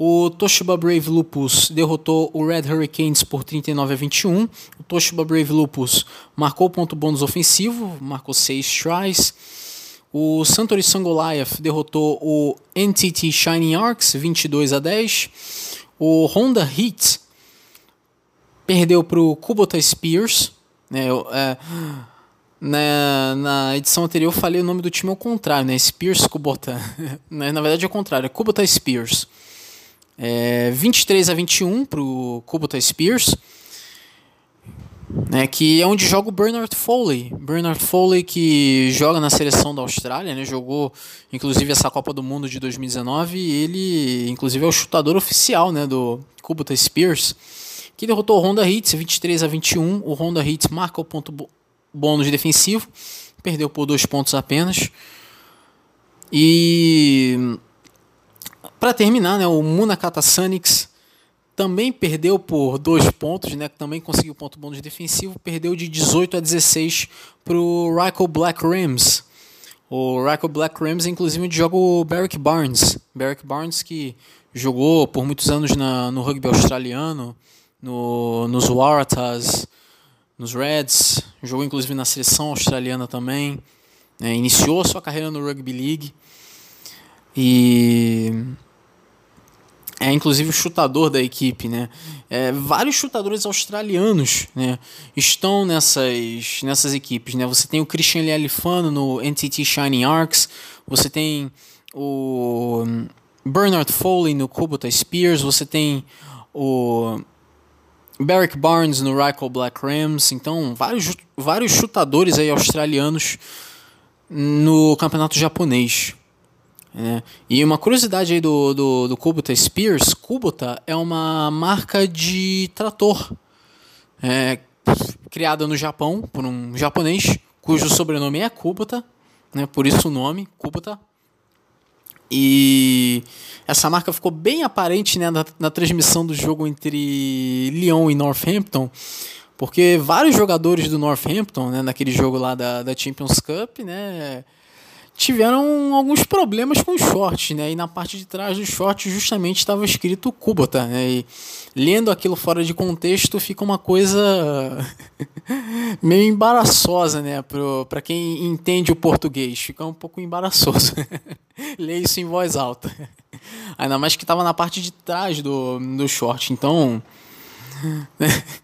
O Toshiba Brave Lupus derrotou o Red Hurricanes por 39 a 21. O Toshiba Brave Lupus marcou ponto bônus ofensivo, marcou 6 tries. O Santori Sangoliath derrotou o NTT Shining Arcs 22 a 10. O Honda Heat perdeu para o Kubota Spears né, é, na, na edição anterior eu falei o nome do time ao contrário, né? Spears Kubota. Né, na verdade é o contrário, é Kubota Spears. É, 23 a 21 para o Kubota Spears. Né, que é onde joga o Bernard Foley. Bernard Foley que joga na seleção da Austrália, né, jogou inclusive essa Copa do Mundo de 2019 e ele inclusive é o chutador oficial né, do Kubota Spears que derrotou o Honda Hits 23 a 21. O Honda Hits marca o ponto bônus defensivo, perdeu por dois pontos apenas. E para terminar, né, o Munakata Sonics também perdeu por dois pontos, né? Também conseguiu ponto bônus defensivo, perdeu de 18 a 16 para o Ryko Black Rams. O Ryko Black Rams, inclusive, joga o Barrick Barnes. Barrick Barnes que jogou por muitos anos na, no rugby australiano, no, nos Waratahs, nos Reds, jogou inclusive na seleção australiana também. Né? Iniciou sua carreira no Rugby League. E é inclusive o chutador da equipe, né? É, vários chutadores australianos, né, estão nessas, nessas equipes, né? Você tem o Christian Lialifano no NTT Shining Arcs, você tem o Bernard Foley no Kubota Spears, você tem o Barrick Barnes no Ryko Black Rams, então vários, vários chutadores aí australianos no campeonato japonês. É. E uma curiosidade aí do, do, do Kubota Spears, Kubota é uma marca de trator é, criada no Japão por um japonês cujo sobrenome é Kubota, né, por isso o nome, Kubota. E essa marca ficou bem aparente né, na, na transmissão do jogo entre Lyon e Northampton, porque vários jogadores do Northampton, né, naquele jogo lá da, da Champions Cup, né, tiveram alguns problemas com os shorts, né? E na parte de trás do short justamente estava escrito Kubota, né? E lendo aquilo fora de contexto fica uma coisa meio embaraçosa, né? Para quem entende o português, fica um pouco embaraçoso ler isso em voz alta. Ainda mais que estava na parte de trás do, do short, então...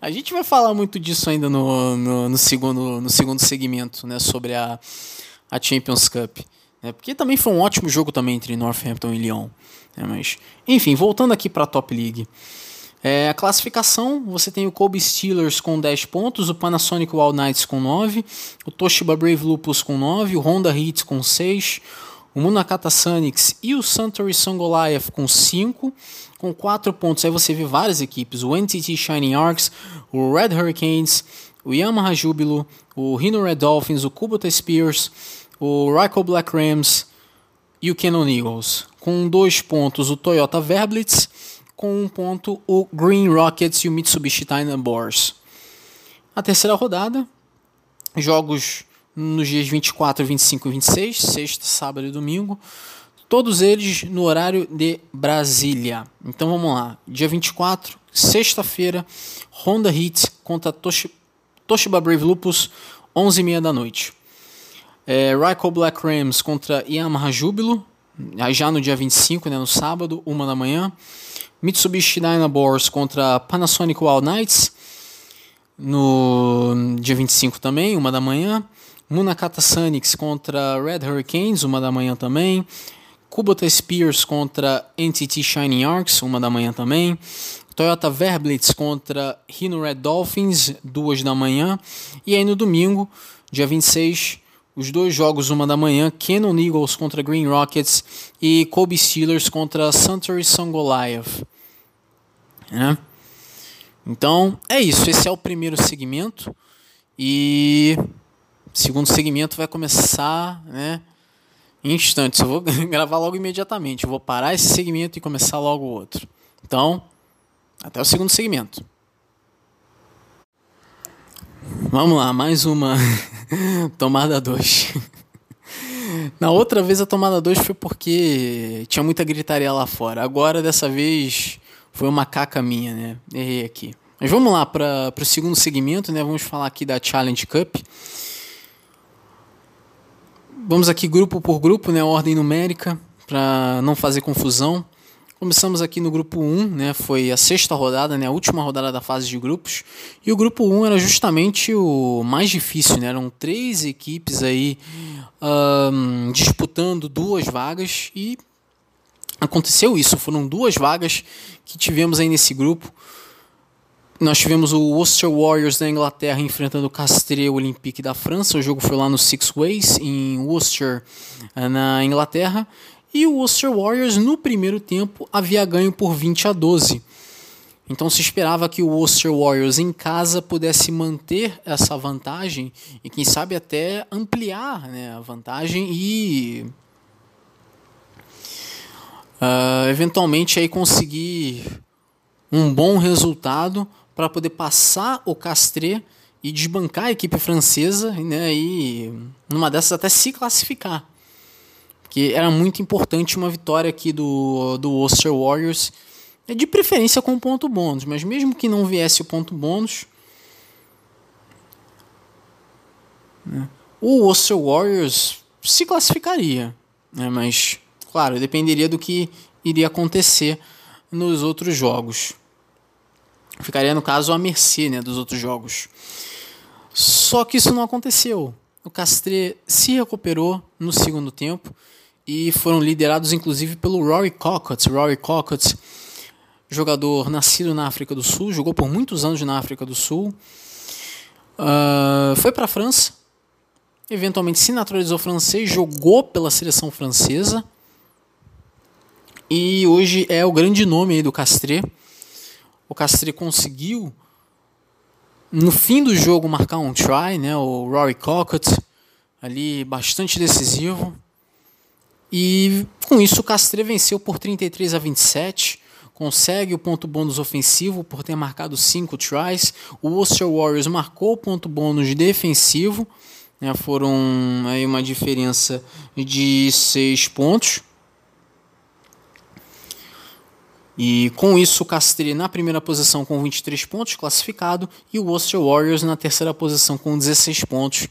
A gente vai falar muito disso ainda no, no, no, segundo, no segundo segmento, né? Sobre a a Champions Cup. Né? Porque também foi um ótimo jogo também entre Northampton e Lyon. Né? Mas, enfim, voltando aqui para a Top League. É, a classificação, você tem o Kobe Steelers com 10 pontos, o Panasonic Wild Knights com 9, o Toshiba Brave Lupus com 9, o Honda Heat com 6, o Munakata Sonics e o Suntory Songoliath com 5, com 4 pontos. Aí você vê várias equipes, o NTT Shining Arcs, o Red Hurricanes, o Yamaha Júbilo, o Rhino Red Dolphins, o Kubota Spears, o Ryko Black Rams e o Canon Eagles. Com dois pontos o Toyota Verblitz, com um ponto o Green Rockets e o Mitsubishi Boars. A terceira rodada, jogos nos dias 24, 25 e 26, sexta, sábado e domingo, todos eles no horário de Brasília. Então vamos lá, dia 24, sexta-feira, Honda Heat contra Toshi, Toshiba Brave Lupus, 11h30 da noite. É, Ryko Black Rams contra Yamaha Júbilo, já no dia 25, né, no sábado, 1 da manhã. Mitsubishi Dynaboars contra Panasonic Wild Knights, no dia 25 também, 1 da manhã. Munakata Sonics contra Red Hurricanes, 1 da manhã também. Kubota Spears contra NTT Shining Arcs, 1 da manhã também. Toyota Verblitz contra Rhino Red Dolphins, 2 da manhã. E aí no domingo, dia 26, os dois jogos, uma da manhã, Cannon Eagles contra Green Rockets e Kobe Steelers contra Suntory Sun. Né? Então, é isso. Esse é o primeiro segmento. E segundo segmento vai começar né, em instantes. Eu vou gravar logo imediatamente. Eu vou parar esse segmento e começar logo o outro. Então, até o segundo segmento. Vamos lá, mais uma tomada 2. Na outra vez a tomada 2 foi porque tinha muita gritaria lá fora. Agora, dessa vez, foi uma caca minha, né? Errei aqui. Mas vamos lá para o segundo segmento, né? Vamos falar aqui da Challenge Cup. Vamos aqui grupo por grupo, né? Ordem numérica, para não fazer confusão. Começamos aqui no grupo 1, né? Foi a sexta rodada, né? A última rodada da fase de grupos. E o grupo 1 era justamente o mais difícil, né? Eram três equipes aí um, disputando duas vagas e aconteceu isso. Foram duas vagas que tivemos aí nesse grupo. Nós tivemos o Worcester Warriors da Inglaterra enfrentando o Castreux Olympique da França. O jogo foi lá no Six Ways, em Worcester, eh, na Inglaterra. E o Worcester Warriors, no primeiro tempo, havia ganho por 20 a 12. Então se esperava que o Worcester Warriors em casa pudesse manter essa vantagem e quem sabe até ampliar né, a vantagem e uh, eventualmente aí conseguir um bom resultado para poder passar o Castre e desbancar a equipe francesa né, e numa dessas até se classificar. Que era muito importante uma vitória aqui do, do Worcester Warriors, de preferência com ponto bônus, mas mesmo que não viesse o ponto bônus, né, o Worcester Warriors se classificaria. Né, mas, claro, dependeria do que iria acontecer nos outros jogos. Ficaria, no caso, à mercê né, dos outros jogos. Só que isso não aconteceu. O Castre se recuperou no segundo tempo e foram liderados inclusive pelo Rory Cockett. Rory Cockett, jogador nascido na África do Sul, jogou por muitos anos na África do Sul. Uh, foi para a França, eventualmente se naturalizou francês, jogou pela seleção francesa e hoje é o grande nome do Castre. O Castre conseguiu no fim do jogo marcar um try, né? O Rory Cockett ali bastante decisivo. E com isso o Castre venceu por 33 a 27, consegue o ponto bônus ofensivo por ter marcado 5 tries. O Worcester Warriors marcou o ponto bônus defensivo, né? Foram aí uma diferença de 6 pontos. E com isso, o Castre na primeira posição com 23 pontos, classificado, e o Worcester Warriors na terceira posição com 16 pontos,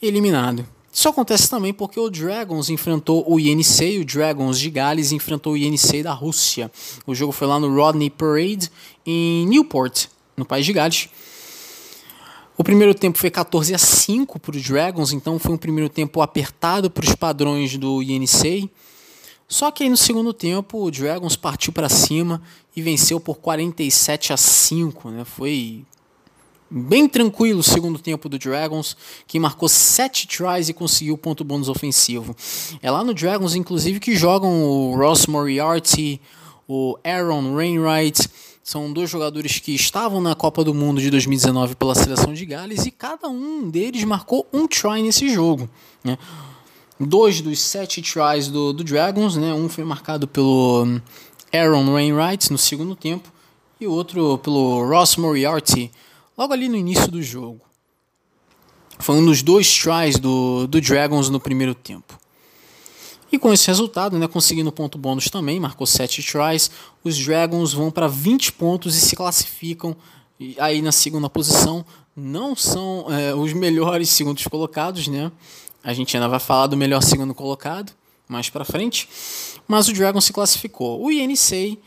eliminado. Isso acontece também porque o Dragons enfrentou o Yenisei, o Dragons de Gales enfrentou o Yenisei da Rússia. O jogo foi lá no Rodney Parade, em Newport, no país de Gales. O primeiro tempo foi 14 a 5 para o Dragons, então foi um primeiro tempo apertado para os padrões do Yenisei. Só que aí no segundo tempo o Dragons partiu para cima e venceu por 47 a 5, né? Foi bem tranquilo o segundo tempo do Dragons, que marcou 7 tries e conseguiu ponto bônus ofensivo. É lá no Dragons, inclusive, que jogam o Ross Moriarty, o Aaron Wainwright, são dois jogadores que estavam na Copa do Mundo de 2019 pela seleção de Gales e cada um deles marcou um try nesse jogo. Né? Dois dos sete tries do, do Dragons, né? Um foi marcado pelo hum, Aaron Wainwright no segundo tempo e o outro pelo Ross Moriarty logo ali no início do jogo. Foi um dos dois tries do, do Dragons no primeiro tempo. E com esse resultado, né, conseguindo ponto bônus também, marcou 7 tries, os Dragons vão para 20 pontos e se classificam aí na segunda posição. Não são é, os melhores segundos colocados, né? A gente ainda vai falar do melhor segundo colocado mais para frente. Mas o Dragon se classificou. O INC,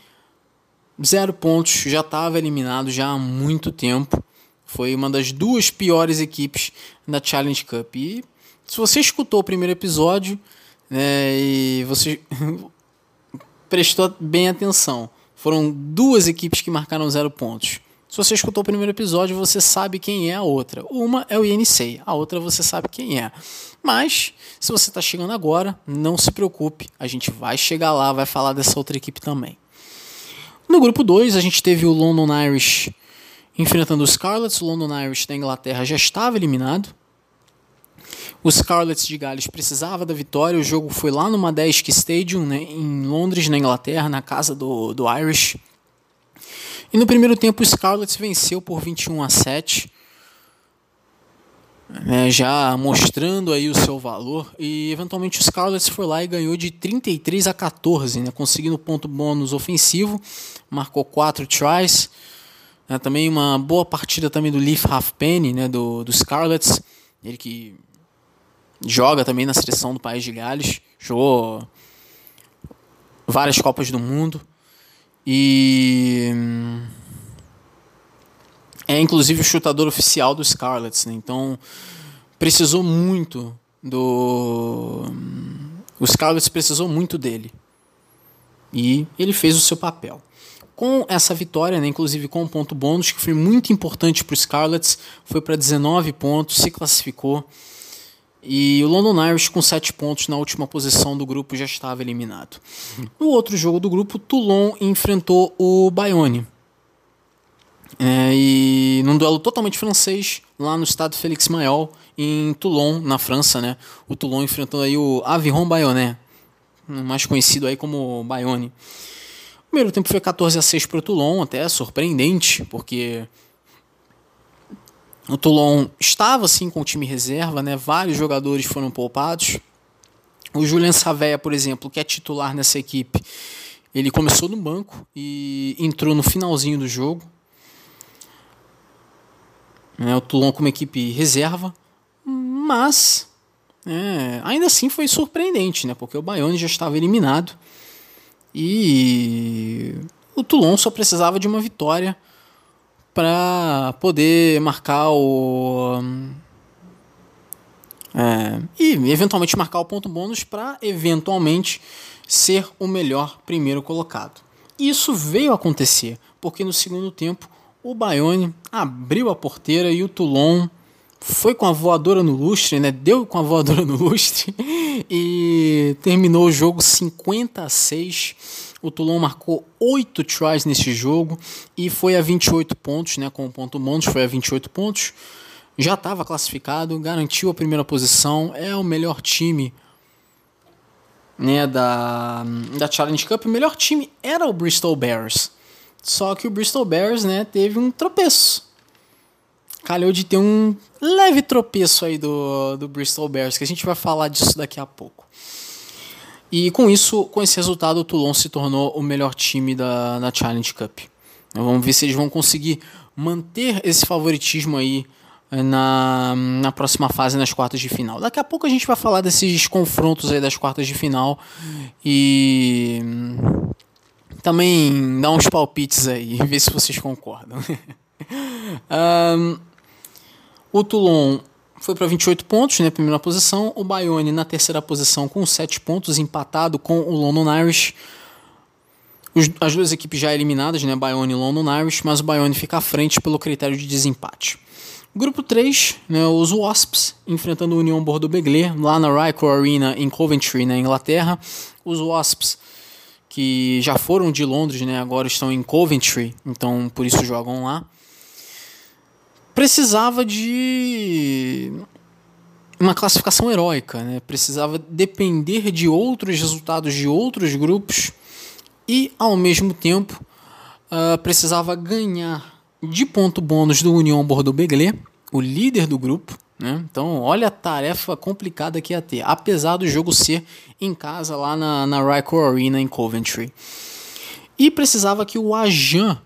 zero pontos, já estava eliminado já há muito tempo. Foi uma das duas piores equipes da Challenge Cup. E se você escutou o primeiro episódio né, e você prestou bem atenção, foram duas equipes que marcaram zero pontos. Se você escutou o primeiro episódio, você sabe quem é a outra. Uma é o INC, a outra você sabe quem é. Mas, se você está chegando agora, não se preocupe, a gente vai chegar lá, vai falar dessa outra equipe também. No grupo 2, a gente teve o London Irish enfrentando os Scarlets. O London Irish da Inglaterra já estava eliminado. Os Scarlets de Gales precisava da vitória. O jogo foi lá no Madesk Stadium, né, em Londres, na Inglaterra, na casa do, do Irish. E no primeiro tempo o Scarlets venceu por 21 a 7, né, já mostrando aí o seu valor. E eventualmente o Scarlets foi lá e ganhou de 33 a 14, né, conseguindo ponto bônus ofensivo, marcou 4 tries. Né, também uma boa partida também do Leaf Halfpenny, né, do, do Scarlets, ele que joga também na seleção do País de Gales, jogou várias Copas do Mundo. E é inclusive o chutador oficial do Scarlets, né? Então precisou muito do o Scarlets precisou muito dele. E ele fez o seu papel. Com essa vitória, né, inclusive com um ponto bônus, que foi muito importante para o Scarlets, foi para 19 pontos, se classificou. E o London Irish, com 7 pontos na última posição do grupo, já estava eliminado. No outro jogo do grupo, Toulon enfrentou o Bayonne. É, e num duelo totalmente francês, lá no estado Félix Mayol, em Toulon, na França, né? O Toulon enfrentou aí o Aviron Bayonnais, mais conhecido aí como Bayonne. O primeiro tempo foi 14 a 6 para o Toulon, até surpreendente, porque o Toulon estava assim com o time reserva, né? Vários jogadores foram poupados. O Julian Saveia, por exemplo, que é titular nessa equipe, ele começou no banco e entrou no finalzinho do jogo. É, o Toulon como equipe reserva, mas é, ainda assim foi surpreendente, né? Porque o Bayonne já estava eliminado e o Toulon só precisava de uma vitória para poder marcar o é, e eventualmente marcar o ponto bônus para eventualmente ser o melhor primeiro colocado. Isso veio acontecer porque no segundo tempo o Bayonne abriu a porteira e o Toulon foi com a voadora no lustre, né? Deu com a voadora no lustre e terminou o jogo 50 a 6. O Toulon marcou 8 tries nesse jogo e foi a 28 pontos, né? Com o ponto bônus foi a 28 pontos. Já estava classificado, garantiu a primeira posição, é o melhor time né, da, da Challenge Cup. O melhor time era o Bristol Bears. Só que o Bristol Bears né, teve um tropeço calhou de ter um leve tropeço aí do, do Bristol Bears, que a gente vai falar disso daqui a pouco. E com isso, com esse resultado, o Toulon se tornou o melhor time da, da Challenge Cup. Então, vamos ver se eles vão conseguir manter esse favoritismo aí eh, na, na próxima fase, nas quartas de final. Daqui a pouco a gente vai falar desses confrontos aí das quartas de final e hum, também dar uns palpites aí, ver se vocês concordam. um, O Toulon foi para 28 pontos, né, primeira posição. O Bayonne na terceira posição com 7 pontos, empatado com o London Irish. Os, as duas equipes já eliminadas, né, Bayonne e London Irish, mas o Bayonne fica à frente pelo critério de desempate. Grupo 3, né, os Wasps enfrentando o Union Bordeaux-Bègles lá na Ryco Arena em Coventry, na Inglaterra. Os Wasps que já foram de Londres, né, agora estão em Coventry, então por isso jogam lá precisava de uma classificação heróica, né? precisava depender de outros resultados de outros grupos e, ao mesmo tempo, uh, precisava ganhar de ponto bônus do União Bordeaux-Bègles, o líder do grupo. Né? Então, olha a tarefa complicada que ia ter, apesar do jogo ser em casa, lá na, na Ryco Arena, em Coventry. E precisava que o Ajan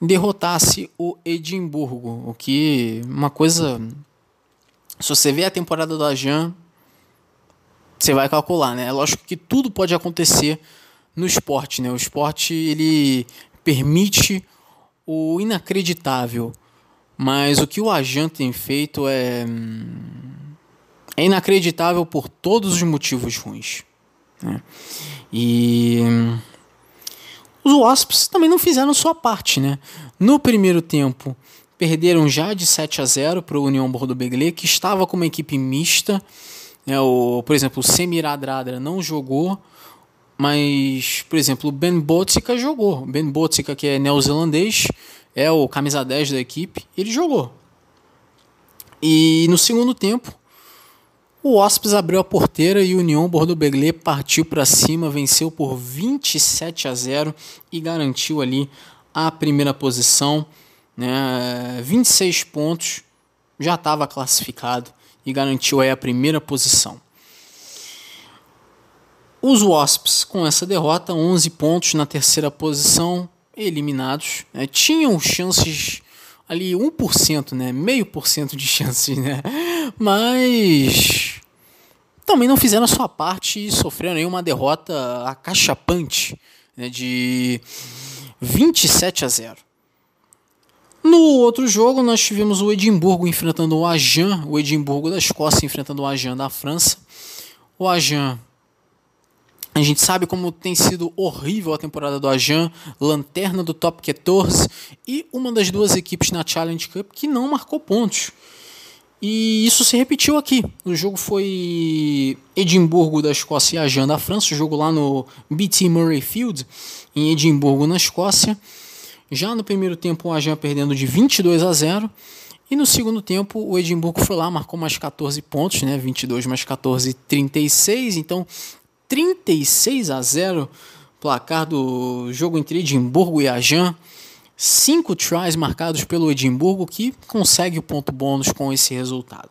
derrotasse o Edimburgo, o que uma coisa se você vê a temporada do Ajan, você vai calcular, né? É lógico que tudo pode acontecer no esporte, né? O esporte ele permite o inacreditável, mas o que o Ajan tem feito é é inacreditável por todos os motivos ruins. Né? E os Wasps também não fizeram sua parte, né? No primeiro tempo, perderam já de 7 a 0 para o União Bordeaux-Bègles, que estava com uma equipe mista. É, o, por exemplo, o Semir Adradra não jogou, mas, por exemplo, o Ben Botsica jogou. Ben Botsica, que é neozelandês, é o camisa 10 da equipe, ele jogou. E no segundo tempo, o Wasps abriu a porteira e o União Bordeaux-Bègles partiu para cima, venceu por 27 a 0 e garantiu ali a primeira posição, né? 26 pontos, já estava classificado e garantiu aí a primeira posição. Os Wasps, com essa derrota, 11 pontos na terceira posição, eliminados. Né? Tinham chances ali 1%, né? Meio por cento de chances, né? Mas também não fizeram a sua parte e sofreram aí uma derrota acachapante né? de 27 a 0. No outro jogo, nós tivemos o Edimburgo enfrentando o Ajan, o Edimburgo da Escócia enfrentando o Ajan da França. O Ajan a gente sabe como tem sido horrível a temporada do Ajan, lanterna do top 14 e uma das duas equipes na Challenge Cup que não marcou pontos. E isso se repetiu aqui. O jogo foi Edimburgo da Escócia e Ajan da França, o jogo lá no BT Murray Field, em Edimburgo, na Escócia. Já no primeiro tempo, o Ajan perdendo de 22 a 0. E no segundo tempo, o Edimburgo foi lá, marcou mais 14 pontos, né? 22 mais 14, 36. Então, 36 a 0 placar do jogo entre Edimburgo e Ajan. Cinco tries marcados pelo Edimburgo, que consegue o ponto bônus com esse resultado.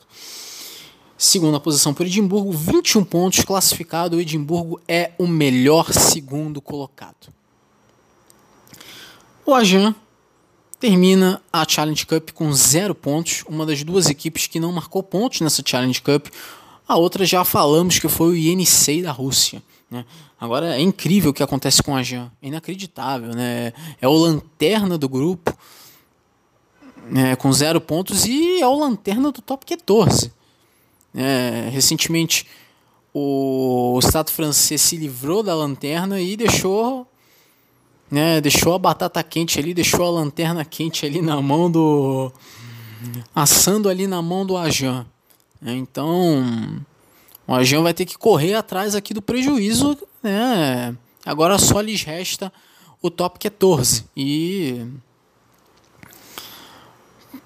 Segunda posição por Edimburgo, 21 pontos classificado. O Edimburgo é o melhor segundo colocado. O Ajan termina a Challenge Cup com zero pontos, uma das duas equipes que não marcou pontos nessa Challenge Cup. A outra já falamos que foi o Yenisei da Rússia. Né? Agora é incrível o que acontece com a Jean, é inacreditável, né? É o lanterna do grupo, né? com zero pontos e é o lanterna do top 14. É, recentemente o Estado francês se livrou da lanterna e deixou, né? Deixou a batata quente ali, deixou a lanterna quente ali na mão do assando ali na mão do Ajan. Então o Agião vai ter que correr atrás aqui do prejuízo, né? Agora só lhes resta o top 14 e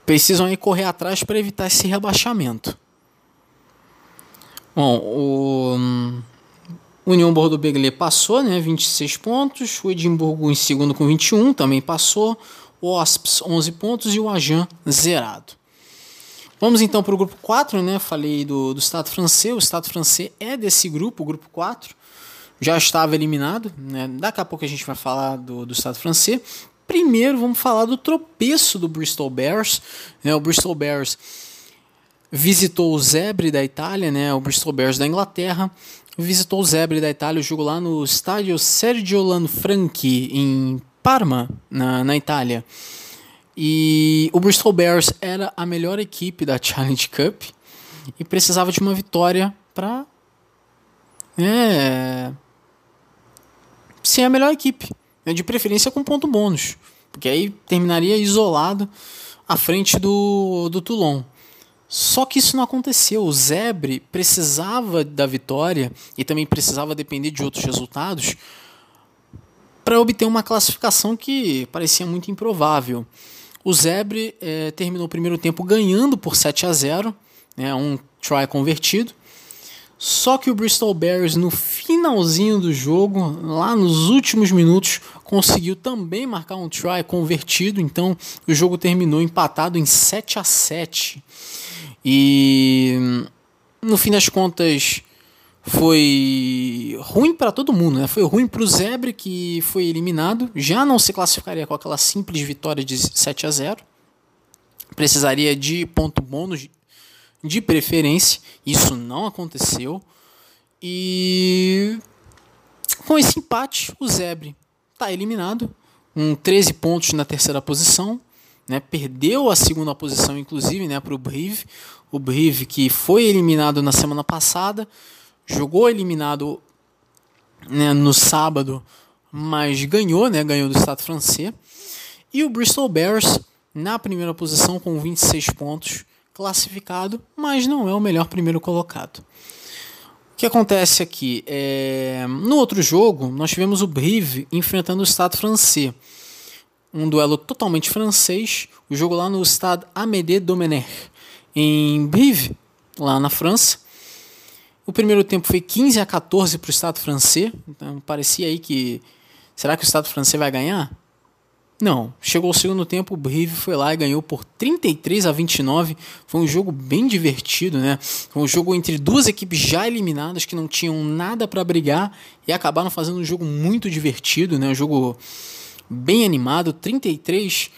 precisam correr atrás para evitar esse rebaixamento. Bom, o União Bordeaux-Begley passou, né, 26 pontos, o Edimburgo em segundo com 21 também passou, o Osps 11 pontos e o Ajan zerado. Vamos então para o grupo 4, né? Falei do, do Estado francês. O Estado francês é desse grupo, o grupo 4. Já estava eliminado. Né? Daqui a pouco a gente vai falar do, do Estado francês. Primeiro vamos falar do tropeço do Bristol Bears. Né? O Bristol Bears visitou o Zebre da Itália, né? o Bristol Bears da Inglaterra. Visitou o Zebre da Itália, o jogo lá no estádio Sergio Lanfranchi, em Parma, na, na Itália. E o Bristol Bears era a melhor equipe da Challenge Cup e precisava de uma vitória para é, ser a melhor equipe, né, de preferência com ponto bônus, porque aí terminaria isolado à frente do, do Toulon. Só que isso não aconteceu. O Zebre precisava da vitória e também precisava depender de outros resultados para obter uma classificação que parecia muito improvável. O Zebre é, terminou o primeiro tempo ganhando por 7 a 0, né, um try convertido. Só que o Bristol Bears no finalzinho do jogo, lá nos últimos minutos, conseguiu também marcar um try convertido, então o jogo terminou empatado em 7 a 7. E no fim das contas, foi ruim para todo mundo, né? Foi ruim para o Zebre que foi eliminado, já não se classificaria com aquela simples vitória de 7 a 0. Precisaria de ponto bônus de preferência, isso não aconteceu. E com esse empate, o Zebre está eliminado, com 13 pontos na terceira posição, né? Perdeu a segunda posição inclusive, né, para o Brive, o Brive que foi eliminado na semana passada jogou eliminado né, no sábado, mas ganhou, né, ganhou do Estado francês. E o Bristol Bears na primeira posição com 26 pontos, classificado, mas não é o melhor primeiro colocado. O que acontece aqui? É... No outro jogo, nós tivemos o Brive enfrentando o Estado francês. Um duelo totalmente francês, o jogo lá no Stade Amédée Domenech, em Brive, lá na França. O primeiro tempo foi 15 a 14 para o Estado francês. Então parecia aí que. Será que o Estado francês vai ganhar? Não. Chegou o segundo tempo, o Brive foi lá e ganhou por 33 a 29. Foi um jogo bem divertido, né? Foi um jogo entre duas equipes já eliminadas que não tinham nada para brigar e acabaram fazendo um jogo muito divertido, né? Um jogo bem animado, 33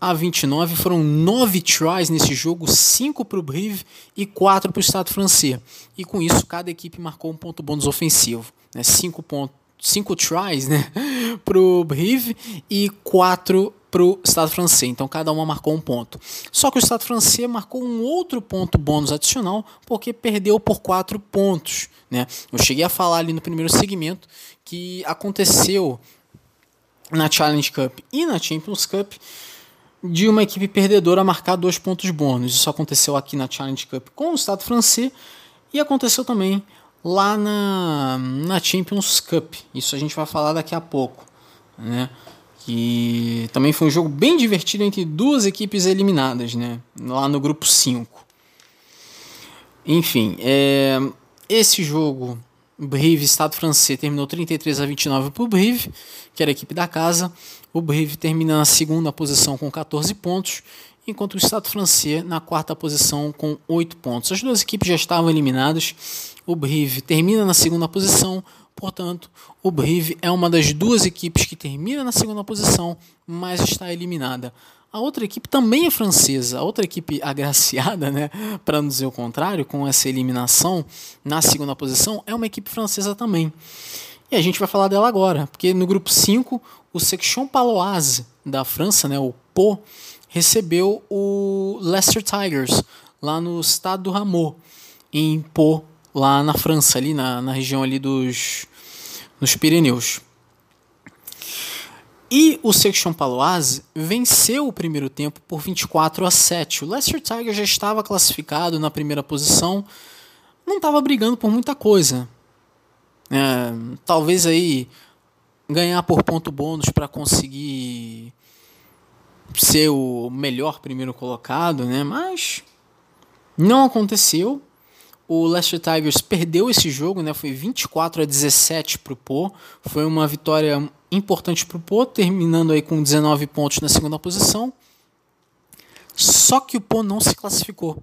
a 29. Foram nove tries nesse jogo, cinco para o Brive e quatro para o Estado francês. E com isso, cada equipe marcou um ponto bônus ofensivo. Né? Cinco, pontos, cinco tries né? para o Brive e quatro para o Estado francês. Então, cada uma marcou um ponto. Só que o Estado francês marcou um outro ponto bônus adicional porque perdeu por quatro pontos. Né? Eu cheguei a falar ali no primeiro segmento que aconteceu na Challenge Cup e na Champions Cup de uma equipe perdedora marcar dois pontos bônus. Isso aconteceu aqui na Challenge Cup com o Estado francês e aconteceu também lá na, na Champions Cup. Isso a gente vai falar daqui a pouco. Né? Que também foi um jogo bem divertido entre duas equipes eliminadas, né? lá no grupo 5. Enfim, é, esse jogo Brive, Estado francês, terminou 33 a 29 para o Brive, que era a equipe da casa. O Brive termina na segunda posição com 14 pontos, enquanto o Estado francês na quarta posição com 8 pontos. As duas equipes já estavam eliminadas. O Brive termina na segunda posição, portanto, o Brive é uma das duas equipes que termina na segunda posição, mas está eliminada. A outra equipe também é francesa, a outra equipe agraciada, né, para não dizer o contrário, com essa eliminação na segunda posição, é uma equipe francesa também. E a gente vai falar dela agora, porque no grupo 5, o Section Paloise da França, né, o Po, recebeu o Leicester Tigers, lá no estado do Rameau, em Po, lá na França, ali na, na região ali dos nos Pirineus. E o Section Paloise venceu o primeiro tempo por 24 a 7. O Leicester Tigers já estava classificado na primeira posição, não estava brigando por muita coisa. É, talvez aí ganhar por ponto bônus para conseguir ser o melhor primeiro colocado, né? Mas não aconteceu. O Leicester Tigers perdeu esse jogo, né? Foi 24 a 17 para o Po. Foi uma vitória importante para o Po, terminando aí com 19 pontos na segunda posição. Só que o Po não se classificou.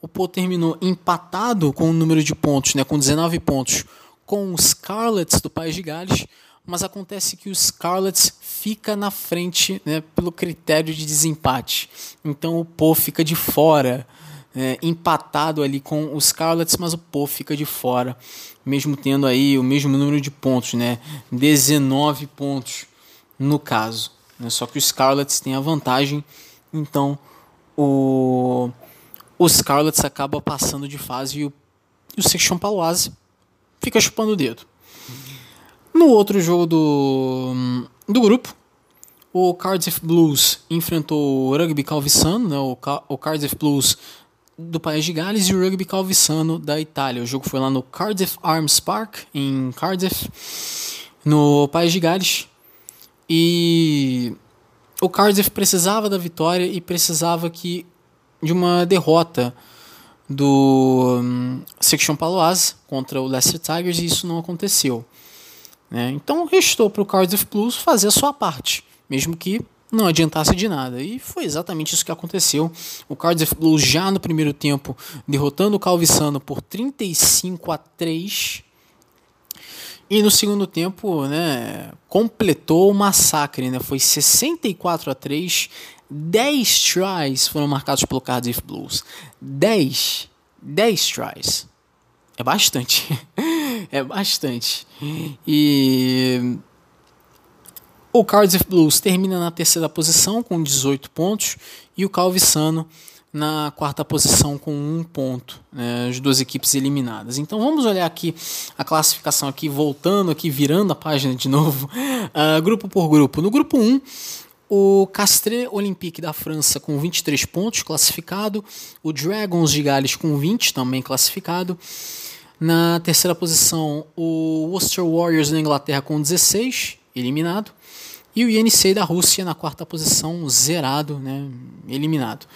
O Po terminou empatado com o número de pontos, né? Com 19 pontos, com os Scarlets do País de Gales. Mas acontece que o Scarlets fica na frente, né? Pelo critério de desempate. Então o Po fica de fora é, empatado ali com os Scarlets, mas o Po fica de fora, mesmo tendo aí o mesmo número de pontos, né? 19 pontos no caso. Né? Só que os Scarlets têm a vantagem, então o, o Scarlets acaba passando de fase e o, e o Section Paloise fica chupando o dedo. No outro jogo do, do grupo, o Cardiff Blues enfrentou o Rugby Calvissano, né? o, o Cardiff Blues do país de Gales e o rugby calvissano da Itália. O jogo foi lá no Cardiff Arms Park, em Cardiff, no país de Gales. E o Cardiff precisava da vitória e precisava que de uma derrota do um, Section Paloise contra o Leicester Tigers e isso não aconteceu. Né? Então restou para o Cardiff Blues fazer a sua parte, mesmo que não adiantasse de nada. E foi exatamente isso que aconteceu. O Cardiff Blues já no primeiro tempo derrotando o Calvissano por 35 a 3. E no segundo tempo, né, completou o massacre, né? Foi 64 a 3. 10 tries foram marcados pelo Cardiff Blues. 10. 10 tries. É bastante. é bastante. E o Cardiff Blues termina na terceira posição com 18 pontos e o Calvissano na quarta posição com um ponto, né, as duas equipes eliminadas. Então vamos olhar aqui a classificação aqui, voltando aqui, virando a página de novo, uh, grupo por grupo. No grupo 1, o Castres Olympique da França com 23 pontos classificado, o Dragons de Gales com 20 também classificado. Na terceira posição, o Worcester Warriors da Inglaterra com 16, eliminado. E o INC da Rússia na quarta posição, zerado, né, eliminado.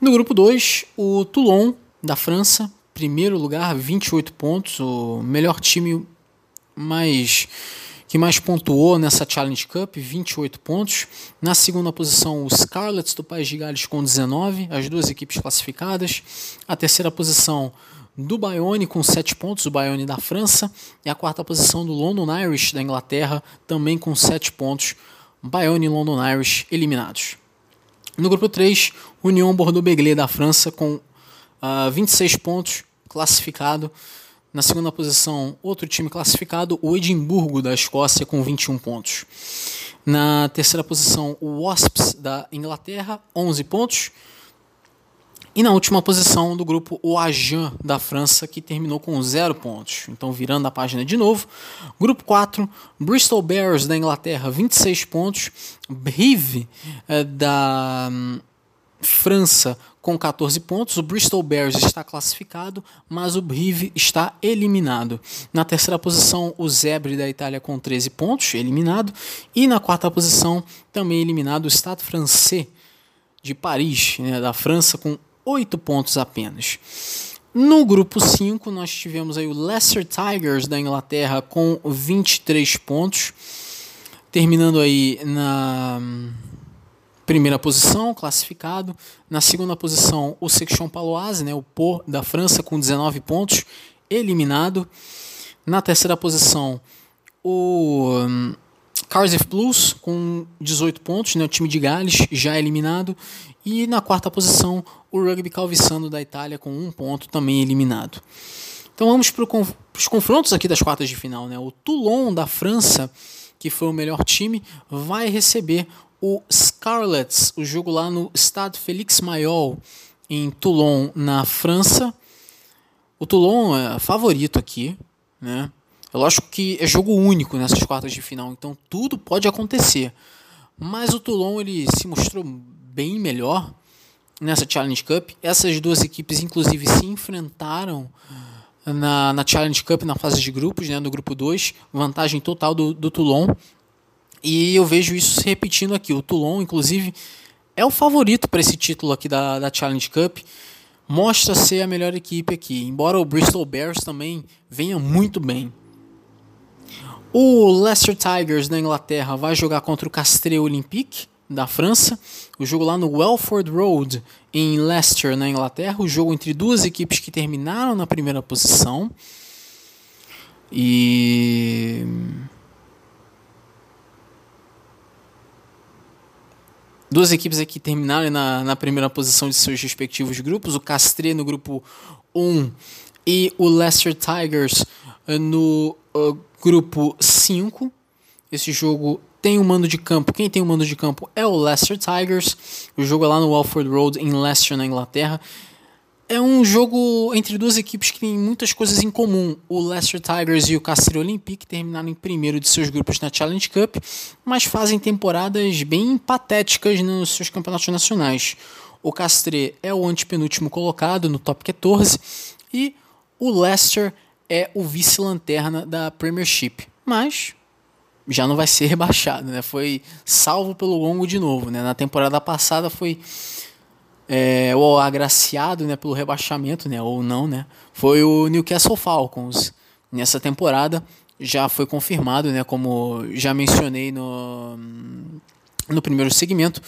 No grupo 2, o Toulon da França, primeiro lugar, 28 pontos, o melhor time mais que mais pontuou nessa Challenge Cup, 28 pontos. Na segunda posição, o Scarlets do País de Gales com 19, as duas equipes classificadas. A terceira posição, do Bayonne com 7 pontos, o Bayonne da França, e a quarta posição do London Irish da Inglaterra, também com 7 pontos, Bayonne e London Irish eliminados. No grupo 3, Union Bordeaux-Bègles da França com uh, ah, 26 pontos, classificado. Na segunda posição, outro time classificado, o Edimburgo da Escócia com 21 pontos. Na terceira posição, o Wasps da Inglaterra, 11 pontos. E na última posição do grupo, o Agen da França, que terminou com zero pontos. Então, virando a página de novo. Grupo 4, Bristol Bears da Inglaterra, 26 pontos. Brive eh, da hum, França com 14 pontos. O Bristol Bears está classificado, mas o Brive está eliminado. Na terceira posição, o Zebre da Itália com 13 pontos, eliminado. E na quarta posição, também eliminado, o Stade Francês de Paris, né, da França, com 8 pontos apenas. No grupo 5, nós tivemos aí o Leicester Tigers da Inglaterra com 23 pontos, terminando aí na primeira posição, classificado. Na segunda posição, o Section Paloise, né, o Pau da França, com 19 pontos, eliminado. Na terceira posição, o um, Cardiff Blues, com 18 pontos, né, o time de Gales, já eliminado. E na quarta posição, o Rugby Calvissano da Itália com um ponto também eliminado. Então vamos para os confrontos aqui das quartas de final. Né? O Toulon da França, que foi o melhor time, vai receber o Scarlets, o jogo lá no Stade Félix Mayol, em Toulon, na França. O Toulon é favorito aqui, né? É lógico que é jogo único nessas quartas de final, então tudo pode acontecer. Mas o Toulon ele se mostrou bem melhor nessa Challenge Cup. Essas duas equipes, inclusive, se enfrentaram na, na Challenge Cup na fase de grupos, né, no grupo 2, vantagem total do, do Toulon. E eu vejo isso se repetindo aqui. O Toulon, inclusive, é o favorito para esse título aqui da, da Challenge Cup. Mostra ser a melhor equipe aqui, embora o Bristol Bears também venha muito bem. O Leicester Tigers da Inglaterra vai jogar contra o Castres Olympique da França. O jogo lá no Welford Road, em Leicester, na Inglaterra. O jogo entre duas equipes que terminaram na primeira posição. E. Duas equipes aqui terminaram na, na primeira posição de seus respectivos grupos. O Castres no grupo 1 e o Leicester Tigers no uh, grupo 5. Esse jogo tem o um mando de campo. Quem tem o um mando de campo é o Leicester Tigers. O jogo é lá no Walford Road, em Leicester, na Inglaterra. É um jogo entre duas equipes que têm muitas coisas em comum. O Leicester Tigers e o Castre Olympique terminaram em primeiro de seus grupos na Challenge Cup, mas fazem temporadas bem patéticas nos seus campeonatos nacionais. O Castre é o antepenúltimo colocado no top 14 e o Leicester é o vice-lanterna da Premiership. Mas já não vai ser rebaixado, né? Foi salvo pelo longo de novo, né? Na temporada passada foi é, agraciado, né, pelo rebaixamento, né, ou não, né? Foi o Newcastle Falcons. Nessa temporada já foi confirmado, né, como já mencionei no no primeiro segmento,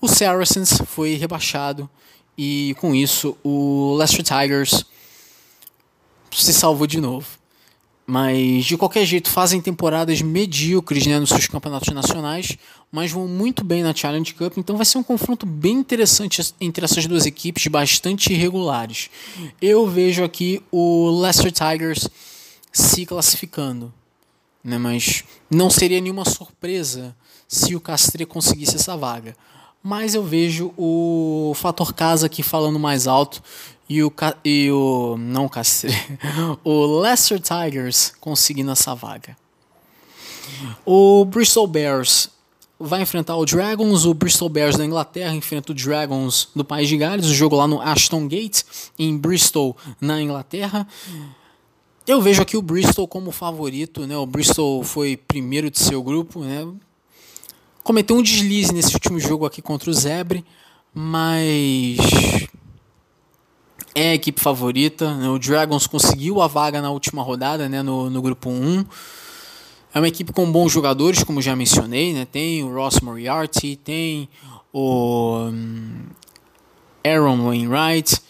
o Saracens foi rebaixado e com isso o Leicester Tigers se salvou de novo. Mas de qualquer jeito fazem temporadas medíocres né, nos seus campeonatos nacionais, mas vão muito bem na Challenge Cup, então vai ser um confronto bem interessante entre essas duas equipes, bastante irregulares. Eu vejo aqui o Leicester Tigers se classificando, né, mas não seria nenhuma surpresa se o Castre conseguisse essa vaga. Mas eu vejo o fator casa aqui falando mais alto e o, e o não Castre, o Leicester Tigers conseguindo essa vaga. O Bristol Bears vai enfrentar o Dragons, o Bristol Bears da Inglaterra enfrenta o Dragons do País de Gales, o jogo lá no Ashton Gate, em Bristol, na Inglaterra. Eu vejo aqui o Bristol como favorito, né? O Bristol foi primeiro de seu grupo, né? Cometeu um deslize nesse último jogo aqui contra o Zebre, mas é a equipe favorita. Né? O Dragons conseguiu a vaga na última rodada, né, no, no grupo 1. É uma equipe com bons jogadores, como já mencionei. Né? Tem o Ross Moriarty, tem o um, Aaron Wainwright.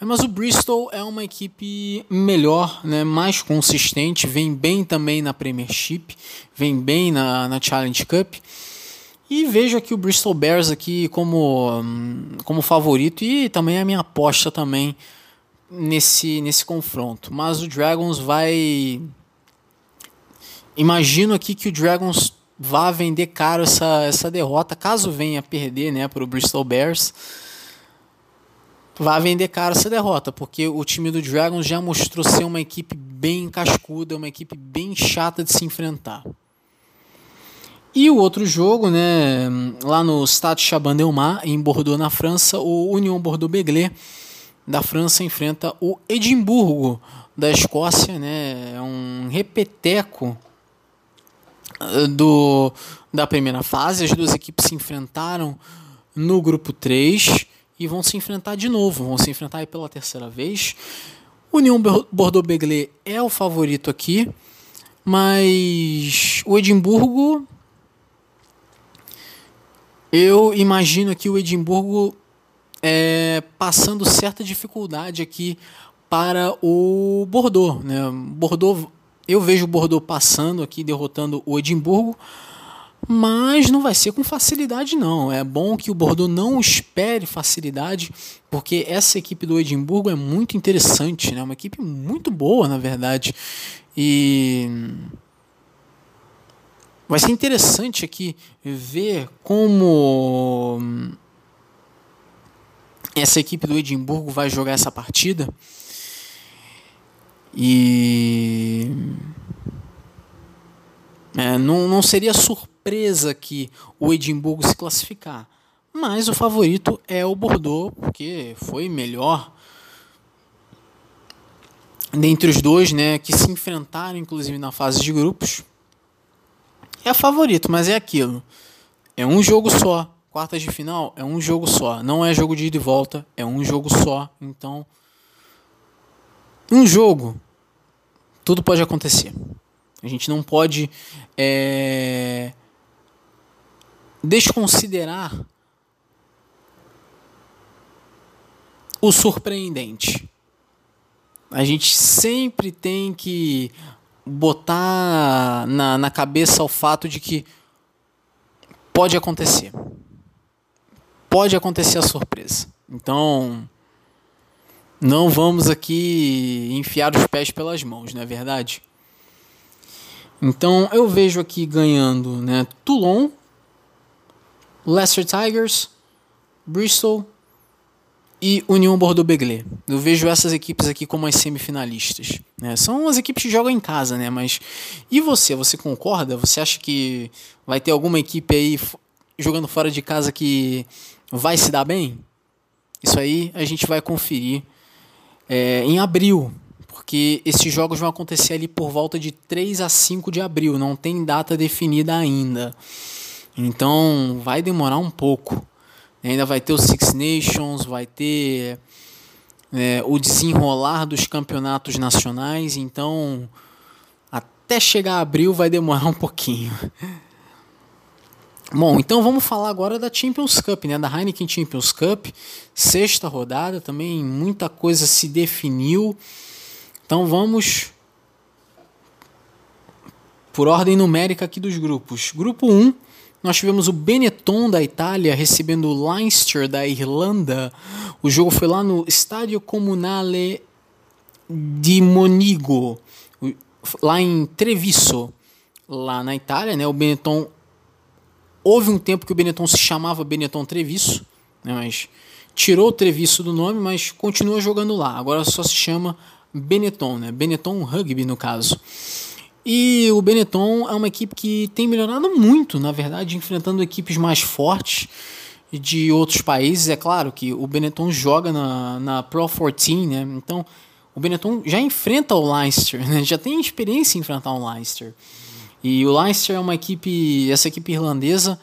É, mas o Bristol é uma equipe melhor, né, mais consistente, vem bem também na Premiership, vem bem na, na Challenge Cup. E vejo aqui o Bristol Bears aqui como, como favorito e também a minha aposta também nesse, nesse confronto. Mas o Dragons vai. Imagino aqui que o Dragons vá vender caro essa, essa derrota, caso venha perder né, para o Bristol Bears. Vai vender caro essa derrota, porque o time do Dragons já mostrou ser uma equipe bem cascuda, uma equipe bem chata de se enfrentar. E o outro jogo, né, lá no Stade Chaban-Delmas, em Bordeaux, na França, o Union Bordeaux-Begley da França enfrenta o Edimburgo da Escócia, né, é um repeteco eh, do, da primeira fase. As duas equipes se enfrentaram no grupo 3 e vão se enfrentar de novo, vão se enfrentar pela terceira vez. União Bordeaux-Begley é o favorito aqui, mas o Edimburgo eu imagino aqui o Edimburgo é, passando certa dificuldade aqui para o Bordeaux. Né? Bordeaux, eu vejo o Bordeaux passando aqui, derrotando o Edimburgo, mas não vai ser com facilidade não. É bom que o Bordeaux não espere facilidade, porque essa equipe do Edimburgo é muito interessante, né? Uma equipe muito boa, na verdade. E vai ser interessante aqui ver como essa equipe do Edimburgo vai jogar essa partida. E é, não, não seria surpresa que o Edimburgo se classificar. Mas o favorito é o Bordeaux, porque foi melhor dentre os dois, né, que se enfrentaram inclusive na fase de grupos. É favorito, mas é aquilo. É um jogo só. Quartas de final é um jogo só. Não é jogo de ida e volta, é um jogo só. Então, um jogo tudo pode acontecer. A gente não pode é, desconsiderar o surpreendente. A gente sempre tem que botar na, na cabeça o fato de que pode acontecer. Pode acontecer a surpresa. Então, não vamos aqui enfiar os pés pelas mãos, não é verdade? Então eu vejo aqui ganhando né, Toulon, Leicester Tigers, Bristol e União Bordeaux-Begley. Eu vejo essas equipes aqui como as semifinalistas. Né? São as equipes que jogam em casa, né? Mas e você? Você concorda? Você acha que vai ter alguma equipe aí jogando fora de casa que vai se dar bem? Isso aí a gente vai conferir é, em abril, porque esses jogos vão acontecer ali por volta de 3 a 5 de abril, não tem data definida ainda. Então vai demorar um pouco. Ainda vai ter o Six Nations, vai ter é, o desenrolar dos campeonatos nacionais, então até chegar a abril vai demorar um pouquinho. Bom, então vamos falar agora da Champions Cup, né? Da Heineken Champions Cup, sexta rodada, também muita coisa se definiu. Então vamos por ordem numérica aqui dos grupos. Grupo 1, nós tivemos o Benetton da Itália recebendo o Leinster da Irlanda. O jogo foi lá no Stadio Comunale di Monigo, lá em Treviso, lá na Itália, né? O Benetton Houve um tempo que o Benetton se chamava Benetton Treviso, né, mas tirou o Treviso do nome, mas continua jogando lá. Agora só se chama Benetton, né? Benetton Rugby no caso. E o Benetton é uma equipe que tem melhorado muito, na verdade, enfrentando equipes mais fortes de outros países. É claro que o Benetton joga na, na Pro 14, né? Então o Benetton já enfrenta o Leinster, né? já tem experiência em enfrentar o Leinster. E o Leicester é uma equipe, essa equipe irlandesa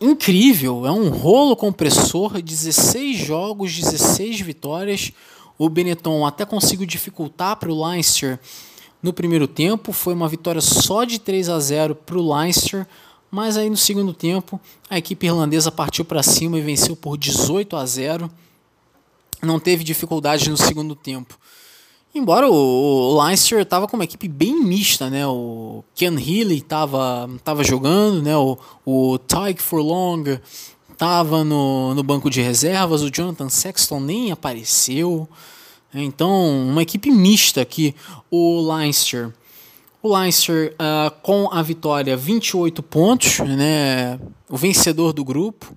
incrível, é um rolo compressor, 16 jogos, 16 vitórias. O Benetton até conseguiu dificultar para o Leicester no primeiro tempo, foi uma vitória só de 3 a 0 para o Leicester, mas aí no segundo tempo a equipe irlandesa partiu para cima e venceu por 18 a 0. Não teve dificuldades no segundo tempo. Embora o, o Leinster estava com uma equipe bem mista, né? O Ken Healy estava tava jogando, né? O, o Tyke Furlong estava no, no banco de reservas, o Jonathan Sexton nem apareceu. Então, uma equipe mista aqui, o Leinster. O Leinster uh, com a vitória 28 pontos, né? O vencedor do grupo.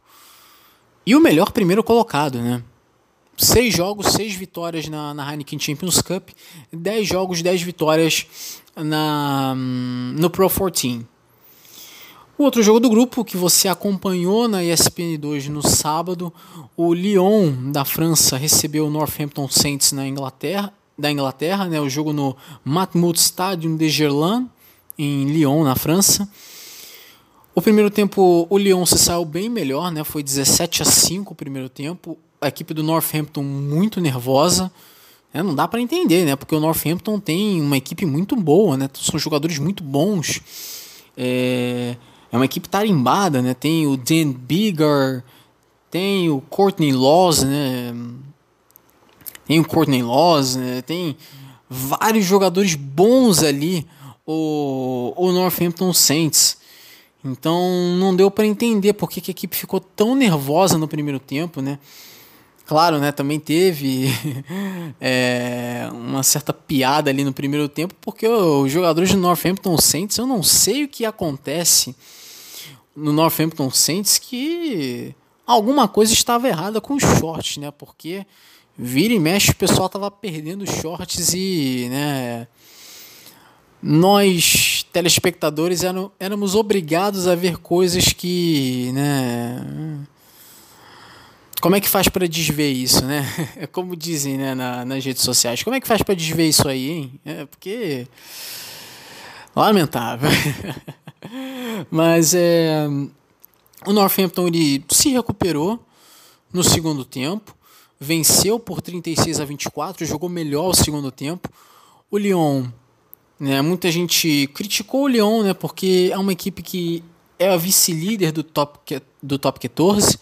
E o melhor primeiro colocado, né? seis jogos, seis vitórias na, na Heineken Champions Cup, dez jogos, dez vitórias na, no Pro 14. O outro jogo do grupo que você acompanhou na ESPN2 no sábado, o Lyon da França recebeu o Northampton Saints na Inglaterra, da Inglaterra, né, o jogo no Matmut Stadium de Gerland em Lyon, na França. O primeiro tempo, o Lyon se saiu bem melhor, né? Foi 17 a 5 o primeiro tempo. A equipe do Northampton muito nervosa. É, não dá para entender, né? Porque o Northampton tem uma equipe muito boa, né? São jogadores muito bons. É, é uma equipe tarimbada, né? Tem o Dan Bigger, tem o Courtney Laws, né? Tem o Courtney Laws, né? Tem vários jogadores bons ali. O, o Northampton Saints. Então não deu para entender por que, a equipe ficou tão nervosa no primeiro tempo, né? Claro, né, também teve é, uma certa piada ali no primeiro tempo, porque os jogadores do Northampton Saints, eu não sei o que acontece no Northampton Saints que alguma coisa estava errada com os shorts, né? Porque vira e mexe o pessoal tava perdendo shorts e, né, nós telespectadores éramos obrigados a ver coisas que, né, como é que faz para desver isso, né? É como dizem né, na, nas redes sociais. Como é que faz para desver isso aí, hein? É porque. Lamentável. Mas é. O Northampton ele se recuperou no segundo tempo, venceu por 36 a 24, jogou melhor o segundo tempo. O Lyon, né, muita gente criticou o Lyon, né, porque é uma equipe que é a vice-líder do top do top 14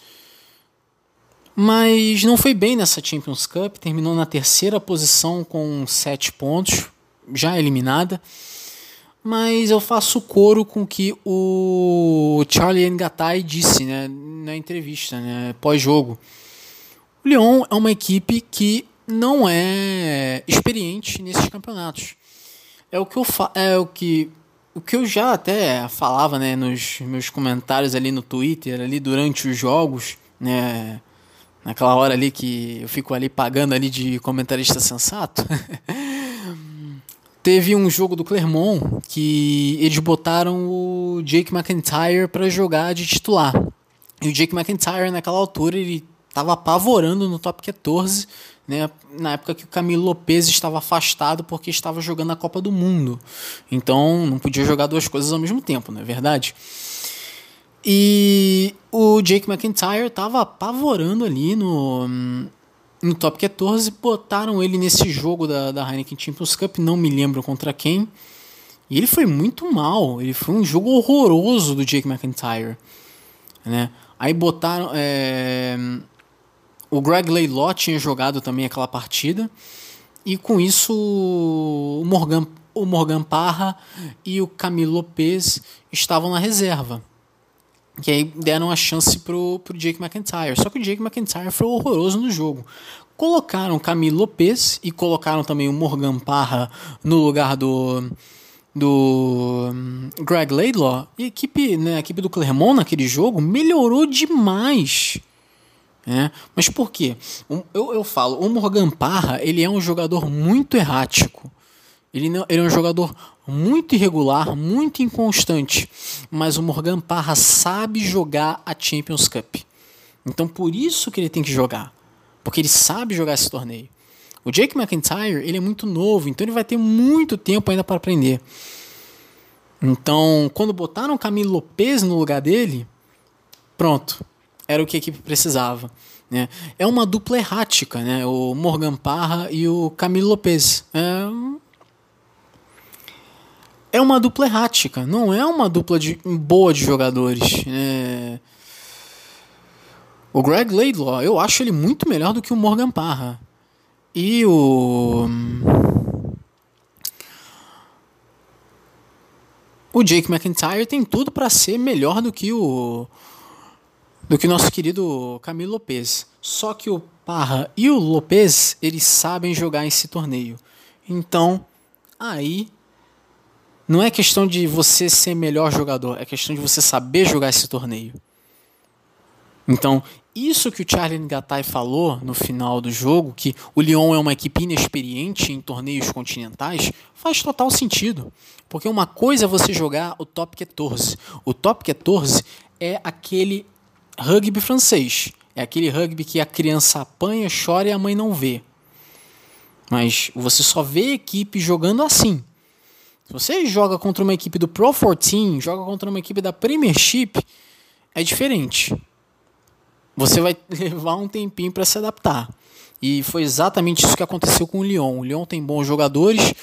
mas não foi bem nessa Champions Cup, terminou na terceira posição com sete pontos, já eliminada. Mas eu faço coro com o que o Charlie Ngatai disse né, na entrevista, né, pós-jogo. O Lyon é uma equipe que não é experiente nesses campeonatos. É o que eu é o que o que eu já até falava, né, nos meus comentários ali no Twitter, ali durante os jogos, né, naquela hora ali que eu fico ali pagando ali de comentarista sensato. Teve um jogo do Clermont que eles botaram o Jake McIntyre para jogar de titular. E o Jake McIntyre naquela altura ele estava apavorando no top 14, né, na época que o Camilo Lopes estava afastado porque estava jogando a Copa do Mundo. Então não podia jogar duas coisas ao mesmo tempo, não é verdade? E o Jake McIntyre estava apavorando ali no, no top 14. Botaram ele nesse jogo da, da Heineken Champions Cup, não me lembro contra quem. E ele foi muito mal. Ele foi um jogo horroroso do Jake McIntyre. Né? Aí botaram. É... O Greg Laylaw tinha jogado também aquela partida. E com isso o Morgan, o Morgan Parra e o Camilo Lopez estavam na reserva. Que aí deram a chance pro, pro Jake McIntyre. Só que o Jake McIntyre foi horroroso no jogo. Colocaram Camilo Lopes e colocaram também o Morgan Parra no lugar do, do hum, Greg Laidlaw. E a equipe, né, a equipe do Clermont naquele jogo melhorou demais. É, mas por quê? Eu, eu falo, o Morgan Parra ele é um jogador muito errático. Ele, não, ele é um jogador muito irregular, muito inconstante, mas o Morgan Parra sabe jogar a Champions Cup. Então por isso que ele tem que jogar, porque ele sabe jogar esse torneio. O Jake McIntyre, ele é muito novo, então ele vai ter muito tempo ainda para aprender. Então, quando botaram o Camilo Lopes no lugar dele, pronto, era o que a equipe precisava. Né? É uma dupla errática, né? o Morgan Parra e o Camilo Lopes. É é uma dupla errática, não é uma dupla de, boa de jogadores. É... O Greg Laidlaw, eu acho ele muito melhor do que o Morgan Parra. E o. O Jake McIntyre tem tudo para ser melhor do que o. do que o nosso querido Camilo Lopes. Só que o Parra e o Lopes, eles sabem jogar esse torneio. Então, aí não é questão de você ser melhor jogador, é questão de você saber jogar esse torneio. Então, isso que o Charlie Ngatai falou no final do jogo, que o Lyon é uma equipe inexperiente em torneios continentais, faz total sentido. Porque uma coisa é você jogar o top 14. O top 14 é aquele rugby francês. É aquele rugby que a criança apanha, chora e a mãe não vê. Mas você só vê equipe jogando assim. Se você joga contra uma equipe do Pro 14, joga contra uma equipe da Premiership, é diferente. Você vai levar um tempinho para se adaptar. E foi exatamente isso que aconteceu com o Lyon. O Lyon tem bons jogadores,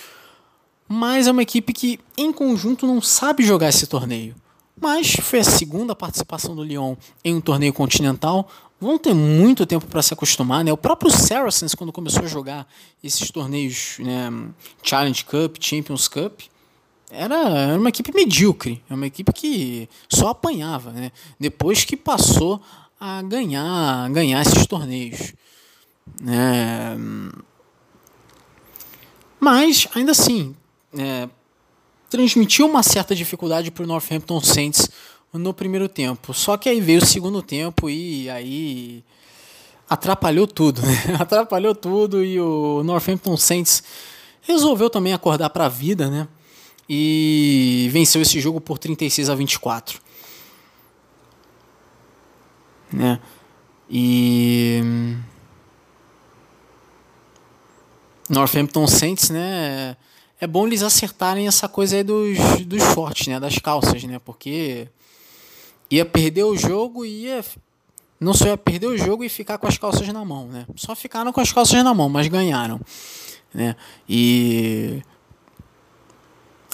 mas é uma equipe que, em conjunto, não sabe jogar esse torneio. Mas foi a segunda participação do Lyon em um torneio continental. Vão ter muito tempo para se acostumar. Né? O próprio Saracens, quando começou a jogar esses torneios né, Challenge Cup, Champions Cup, era, era uma equipe medíocre. É uma equipe que só apanhava. Né? Depois que passou a ganhar, ganhar esses torneios. É... Mas, ainda assim, é... transmitiu uma certa dificuldade para o Northampton Saints no primeiro tempo. Só que aí veio o segundo tempo e aí atrapalhou tudo. Né? atrapalhou tudo e o Northampton Saints resolveu também acordar para a vida, né? E venceu esse jogo por 36 a 24. Né? E Northampton Saints, né? É bom eles acertarem essa coisa aí dos, dos shorts, né? Das calças, né? Porque ia perder o jogo e ia. Não só ia perder o jogo e ficar com as calças na mão, né? Só ficaram com as calças na mão, mas ganharam. Né? E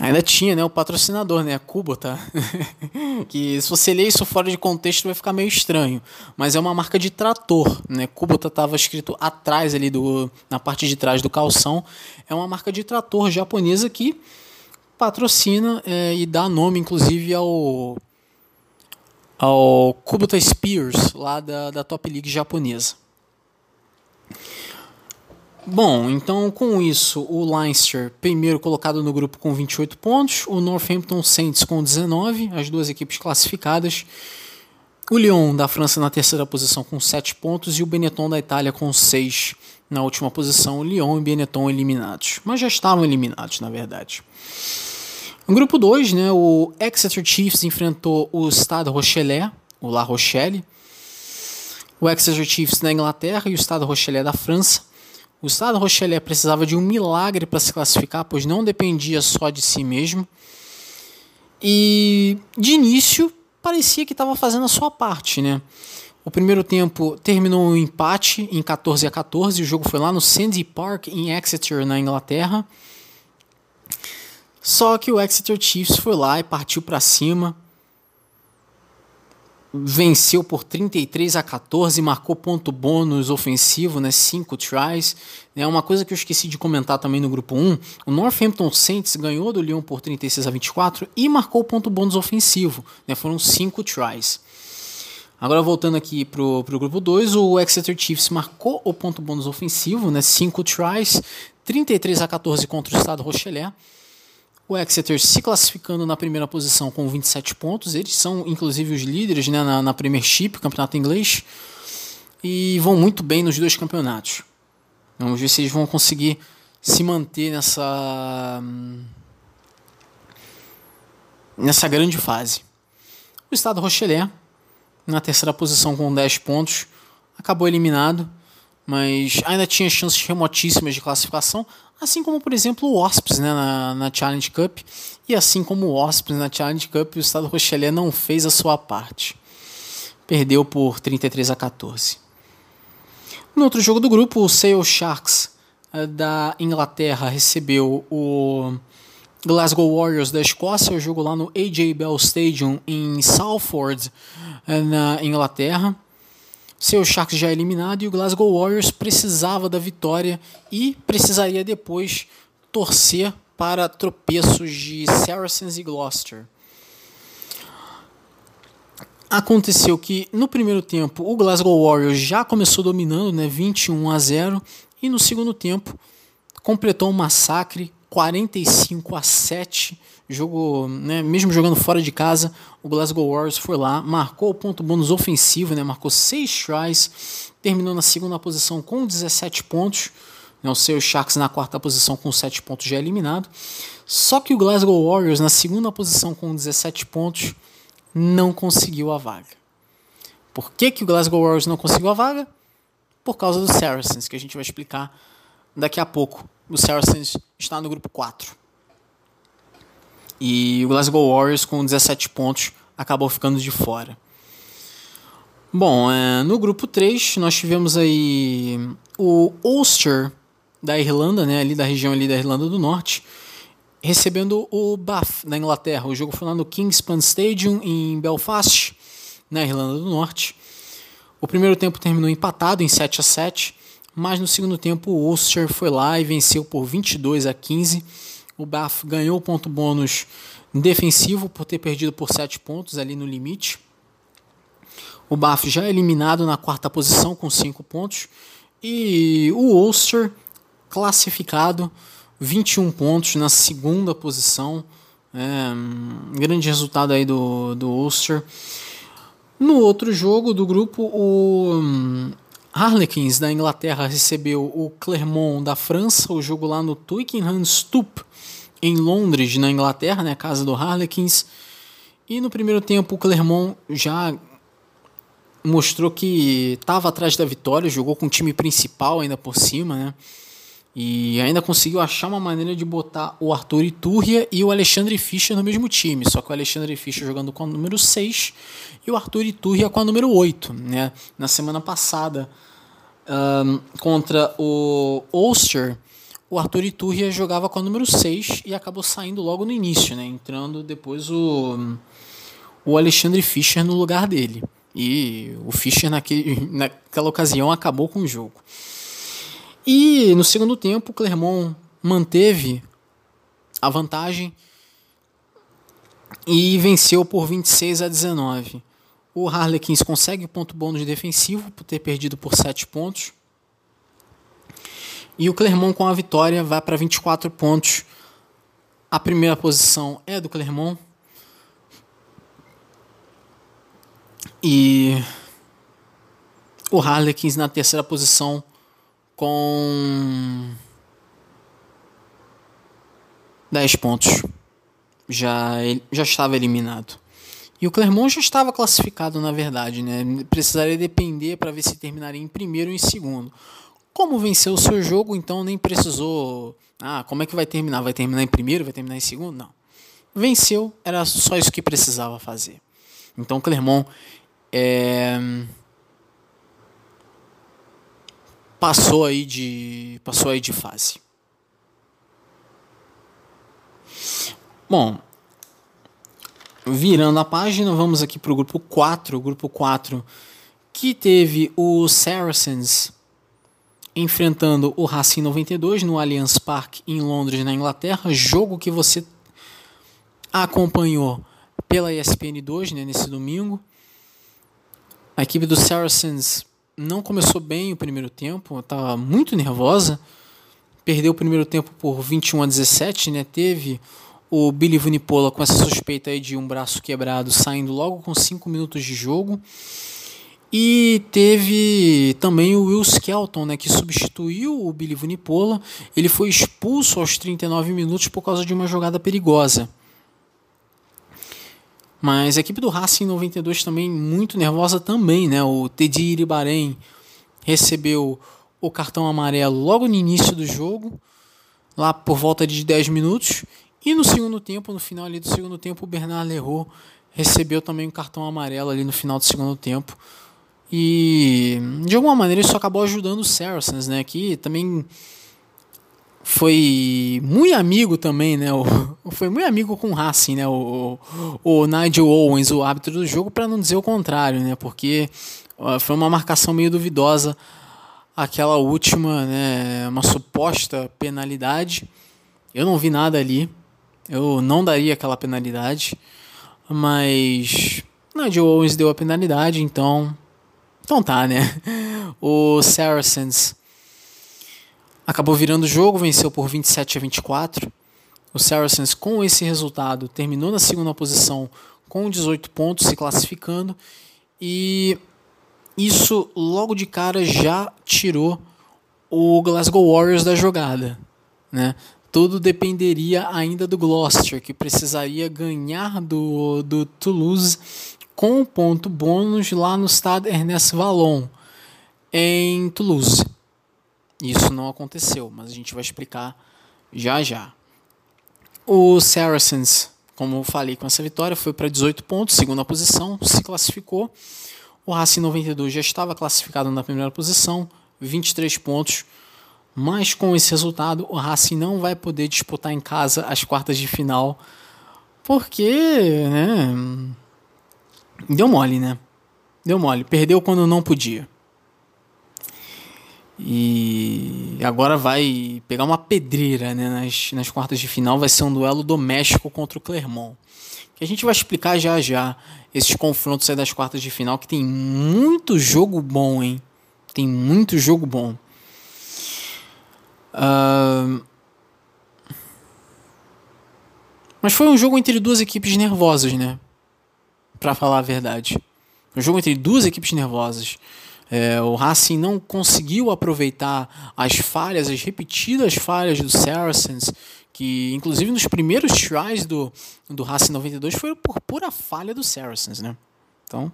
Ainda tinha, né, o patrocinador, né, a Kubota, que se você ler isso fora de contexto vai ficar meio estranho, mas é uma marca de trator, né, Kubota estava escrito atrás ali do, na parte de trás do calção, é uma marca de trator japonesa que patrocina é, e dá nome, inclusive, ao ao Kubota Spears lá da, da Top League japonesa. Bom, então com isso, o Leinster, primeiro colocado no grupo com 28 pontos, o Northampton Saints com 19, as duas equipes classificadas, o Lyon da França na terceira posição com 7 pontos e o Benetton da Itália com 6 na última posição. Lyon e Benetton eliminados, mas já estavam eliminados na verdade. No grupo 2, né, o Exeter Chiefs enfrentou o Stade Rochelet, o La Rochelle, o Exeter Chiefs da Inglaterra e o Stade Rochelet da França. O Stade Rochelet precisava de um milagre para se classificar, pois não dependia só de si mesmo. E de início parecia que estava fazendo a sua parte, né? O primeiro tempo terminou um empate em 14 a 14. O jogo foi lá no Sandy Park em Exeter, na Inglaterra. Só que o Exeter Chiefs foi lá e partiu para cima venceu por 33 a 14, marcou ponto bônus ofensivo, né, 5 tries. É uma coisa que eu esqueci de comentar também no grupo 1, o Northampton Saints ganhou do Lyon por 36 a 24 e marcou ponto bônus ofensivo, né, foram 5 tries. Agora voltando aqui pro, pro grupo 2, o Exeter Chiefs marcou o ponto bônus ofensivo, né, 5 tries, 33 a 14 contra o Estado Rochelet. O Exeter se classificando na primeira posição com 27 pontos. Eles são, inclusive, os líderes né, na, na Premiership, campeonato inglês. E vão muito bem nos dois campeonatos. Vamos ver se eles vão conseguir se manter nessa, nessa grande fase. O Estado Rochelet, na terceira posição com 10 pontos, acabou eliminado, mas ainda tinha chances remotíssimas de classificação, Assim como, por exemplo, o Wasps né, na, na Challenge Cup. E assim como o Wasps na Challenge Cup, o Estado Rochelet não fez a sua parte. Perdeu por 33 a 14. No outro jogo do grupo, o Sale Sharks eh, da Inglaterra recebeu o Glasgow Warriors da Escócia, o jogo lá no AJ Bell Stadium em Salford, eh, na Inglaterra seu Sharks já eliminado e o Glasgow Warriors precisava da vitória e precisaria depois torcer para tropeços de Saracens e Gloucester. Aconteceu que no primeiro tempo o Glasgow Warriors já começou dominando, né, 21 a 0, e no segundo tempo completou um massacre 45 a 7 jogo, né, mesmo jogando fora de casa, o Glasgow Warriors foi lá, marcou o ponto bônus ofensivo, né, marcou 6 tries, terminou na segunda posição com 17 pontos. Né, o seu Sharks na quarta posição com 7 pontos já eliminado. Só que o Glasgow Warriors na segunda posição com 17 pontos não conseguiu a vaga. Por que, que o Glasgow Warriors não conseguiu a vaga? Por causa do Saracens, que a gente vai explicar daqui a pouco. O Saracens está no grupo 4. E o Glasgow Warriors, com 17 pontos, acabou ficando de fora. Bom, é, no grupo 3, nós tivemos aí o Ulster da Irlanda, né, ali da região ali da Irlanda do Norte, recebendo o Bath da Inglaterra. O jogo foi lá no Kingspan Stadium em Belfast, na Irlanda do Norte. O primeiro tempo terminou empatado em 7 a 7, mas no segundo tempo o Ulster foi lá e venceu por 22 a 15. O Bath ganhou o ponto bônus defensivo por ter perdido por 7 pontos ali no limite. O Bath já eliminado na quarta posição com 5 pontos e o Ulster classificado 21 pontos na segunda posição. É, um grande resultado aí do, do Ulster. No outro jogo do grupo, o Harlequins da Inglaterra recebeu o Clermont da França, o jogo lá no Twickenham Stoop, em Londres, na Inglaterra, né, casa do Harlequins. E no primeiro tempo o Clermont já mostrou que estava atrás da vitória, jogou com o time principal ainda por cima, né? E ainda conseguiu achar uma maneira de botar o Arthur Iturria e o Alexandre Fischer no mesmo time. Só que o Alexandre Fischer jogando com a número 6 e o Arthur Iturria com a número 8. Né? Na semana passada, um, contra o Ulster, o Arthur Iturria jogava com a número 6 e acabou saindo logo no início, né? entrando depois o, o Alexandre Fischer no lugar dele. E o Fischer naquele, naquela ocasião acabou com o jogo. E no segundo tempo, o Clermont manteve a vantagem e venceu por 26 a 19. O Harlequins consegue ponto bônus defensivo por ter perdido por 7 pontos. E o Clermont com a vitória vai para 24 pontos. A primeira posição é do Clermont. E o Harlequins na terceira posição com 10 pontos. Já, já estava eliminado. E o Clermont já estava classificado, na verdade, né? Precisaria depender para ver se terminaria em primeiro ou em segundo. Como venceu o seu jogo, então nem precisou. Ah, como é que vai terminar? Vai terminar em primeiro? Vai terminar em segundo? Não. Venceu, era só isso que precisava fazer. Então o Clermont é passou aí de passou aí de fase. Bom, virando a página, vamos aqui para o grupo 4, o grupo 4 que teve o Saracens enfrentando o Racing 92 no Allianz Parque em Londres, na Inglaterra, jogo que você acompanhou pela ESPN 2 né, nesse domingo. A equipe do Saracens não começou bem o primeiro tempo, estava muito nervosa. Perdeu o primeiro tempo por 21 a 17, né? Teve o Billy Vunipola com essa suspeita de um braço quebrado saindo logo com 5 minutos de jogo. E teve também o Will Skelton, né, que substituiu o Billy Vunipola. Ele foi expulso aos 39 minutos por causa de uma jogada perigosa. Mas a equipe do Racing 92 também muito nervosa também, né? O Teddy Iribarém recebeu o cartão amarelo logo no início do jogo, lá por volta de 10 minutos, e no segundo tempo, no final ali do segundo tempo, o Bernard Leroux recebeu também um cartão amarelo ali no final do segundo tempo. E de alguma maneira isso acabou ajudando o Saracens, né? Que também foi muito amigo também, né? O, foi muito amigo com o Racing, né? O, o, Nigel Owens, o árbitro do jogo, para não dizer o contrário, né? Porque foi uma marcação meio duvidosa aquela última, né? Uma suposta penalidade. Eu não vi nada ali. Eu não daria aquela penalidade, mas Nigel Owens deu a penalidade, então, então tá, né? O Saracens acabou virando o jogo, venceu por 27 a 24. O Saracens, com esse resultado, terminou na segunda posição com 18 pontos, se classificando. E isso logo de cara já tirou o Glasgow Warriors da jogada. Né? Tudo dependeria ainda do Gloucester, que precisaria ganhar do, do Toulouse com ponto bônus lá no Stade Ernest Vallon, em Toulouse. Isso não aconteceu, mas a gente vai explicar já já. O Saracens como eu falei, com essa vitória foi para 18 pontos, segunda posição, se classificou. O Racing 92 já estava classificado na primeira posição, 23 pontos. Mas com esse resultado, o Racing não vai poder disputar em casa as quartas de final, porque, né, deu mole, né? Deu mole, perdeu quando não podia. E agora vai pegar uma pedreira né, nas, nas quartas de final. Vai ser um duelo doméstico contra o Clermont. Que a gente vai explicar já já esses confrontos aí das quartas de final. Que tem muito jogo bom, hein? Tem muito jogo bom. Uh... Mas foi um jogo entre duas equipes nervosas, né? Pra falar a verdade. Um jogo entre duas equipes nervosas. É, o Racing não conseguiu aproveitar as falhas, as repetidas falhas do Saracens, que inclusive nos primeiros tries do, do Racing 92 foi por pura falha do Saracens, né? Então,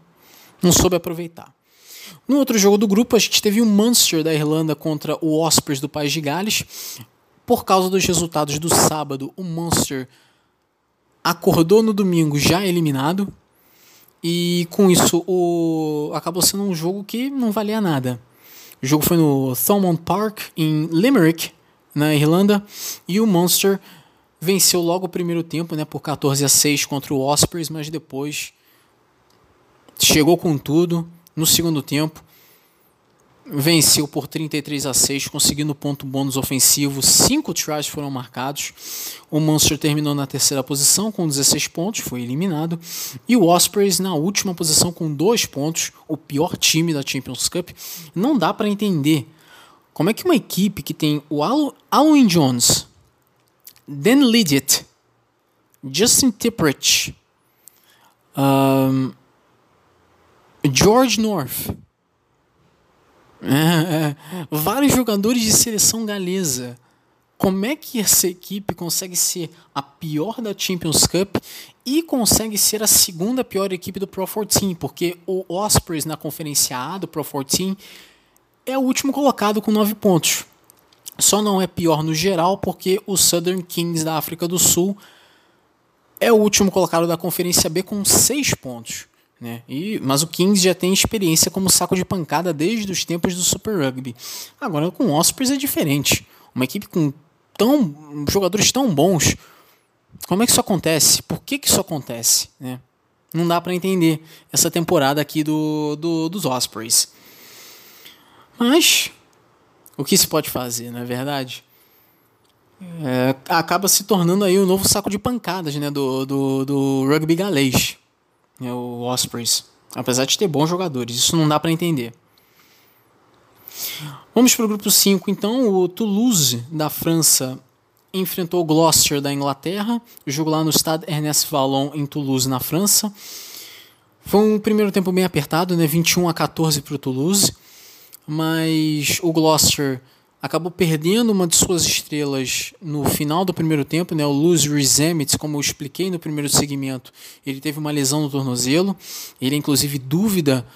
não soube aproveitar. No outro jogo do grupo, a gente teve o Munster da Irlanda contra o Ospreys do País de Gales. Por causa dos resultados do sábado, o Munster acordou no domingo já eliminado. E com isso, o... acabou sendo um jogo que não valia nada. O jogo foi no Thomond Park, em Limerick, na Irlanda, e o Monster venceu logo o primeiro tempo, né, por 14 a 6 contra o Ospreys, mas depois chegou com tudo no segundo tempo venceu por 33 a 6, conseguindo ponto bônus ofensivo. Cinco tries foram marcados. O Munster terminou na terceira posição com 16 pontos, foi eliminado. E o Ospreys na última posição com dois pontos, o pior time da Champions Cup. Não dá para entender como é que uma equipe que tem o Alwyn Jones, Dan Lidget, Justin Tipprich, um, George North vários jogadores de seleção galesa. Como é que essa equipe consegue ser a pior da Champions Cup e consegue ser a segunda pior equipe do Pro 14? Porque o Ospreys na Conferência A do Pro 14 é o último colocado com 9 pontos. Só não é pior no geral porque o Southern Kings da África do Sul é o último colocado da Conferência B com 6 pontos. Né? E, mas o Kings já tem experiência como saco de pancada desde os tempos do Super Rugby. Agora com o Ospreys é diferente. Uma equipe com tão, jogadores tão bons. Como é que isso acontece? Por que, que isso acontece? Né? Não dá para entender essa temporada aqui do, do, dos Ospreys. Mas o que se pode fazer, não é verdade? É, acaba se tornando aí o novo saco de pancadas né, do, do, do rugby galês o Ospreys. Apesar de ter bons jogadores, isso não dá para entender. Vamos para o grupo 5, então. O Toulouse, da França, enfrentou o Gloucester, da Inglaterra. O jogo lá no Stade Ernest Vallon, em Toulouse, na França. Foi um primeiro tempo bem apertado, né? 21 a 14 para o Toulouse. Mas o Gloucester acabou perdendo uma de suas estrelas no final do primeiro tempo, né? O Luz Rizemits, como eu expliquei no primeiro segmento, ele teve uma lesão no tornozelo. Ele é inclusive dúvida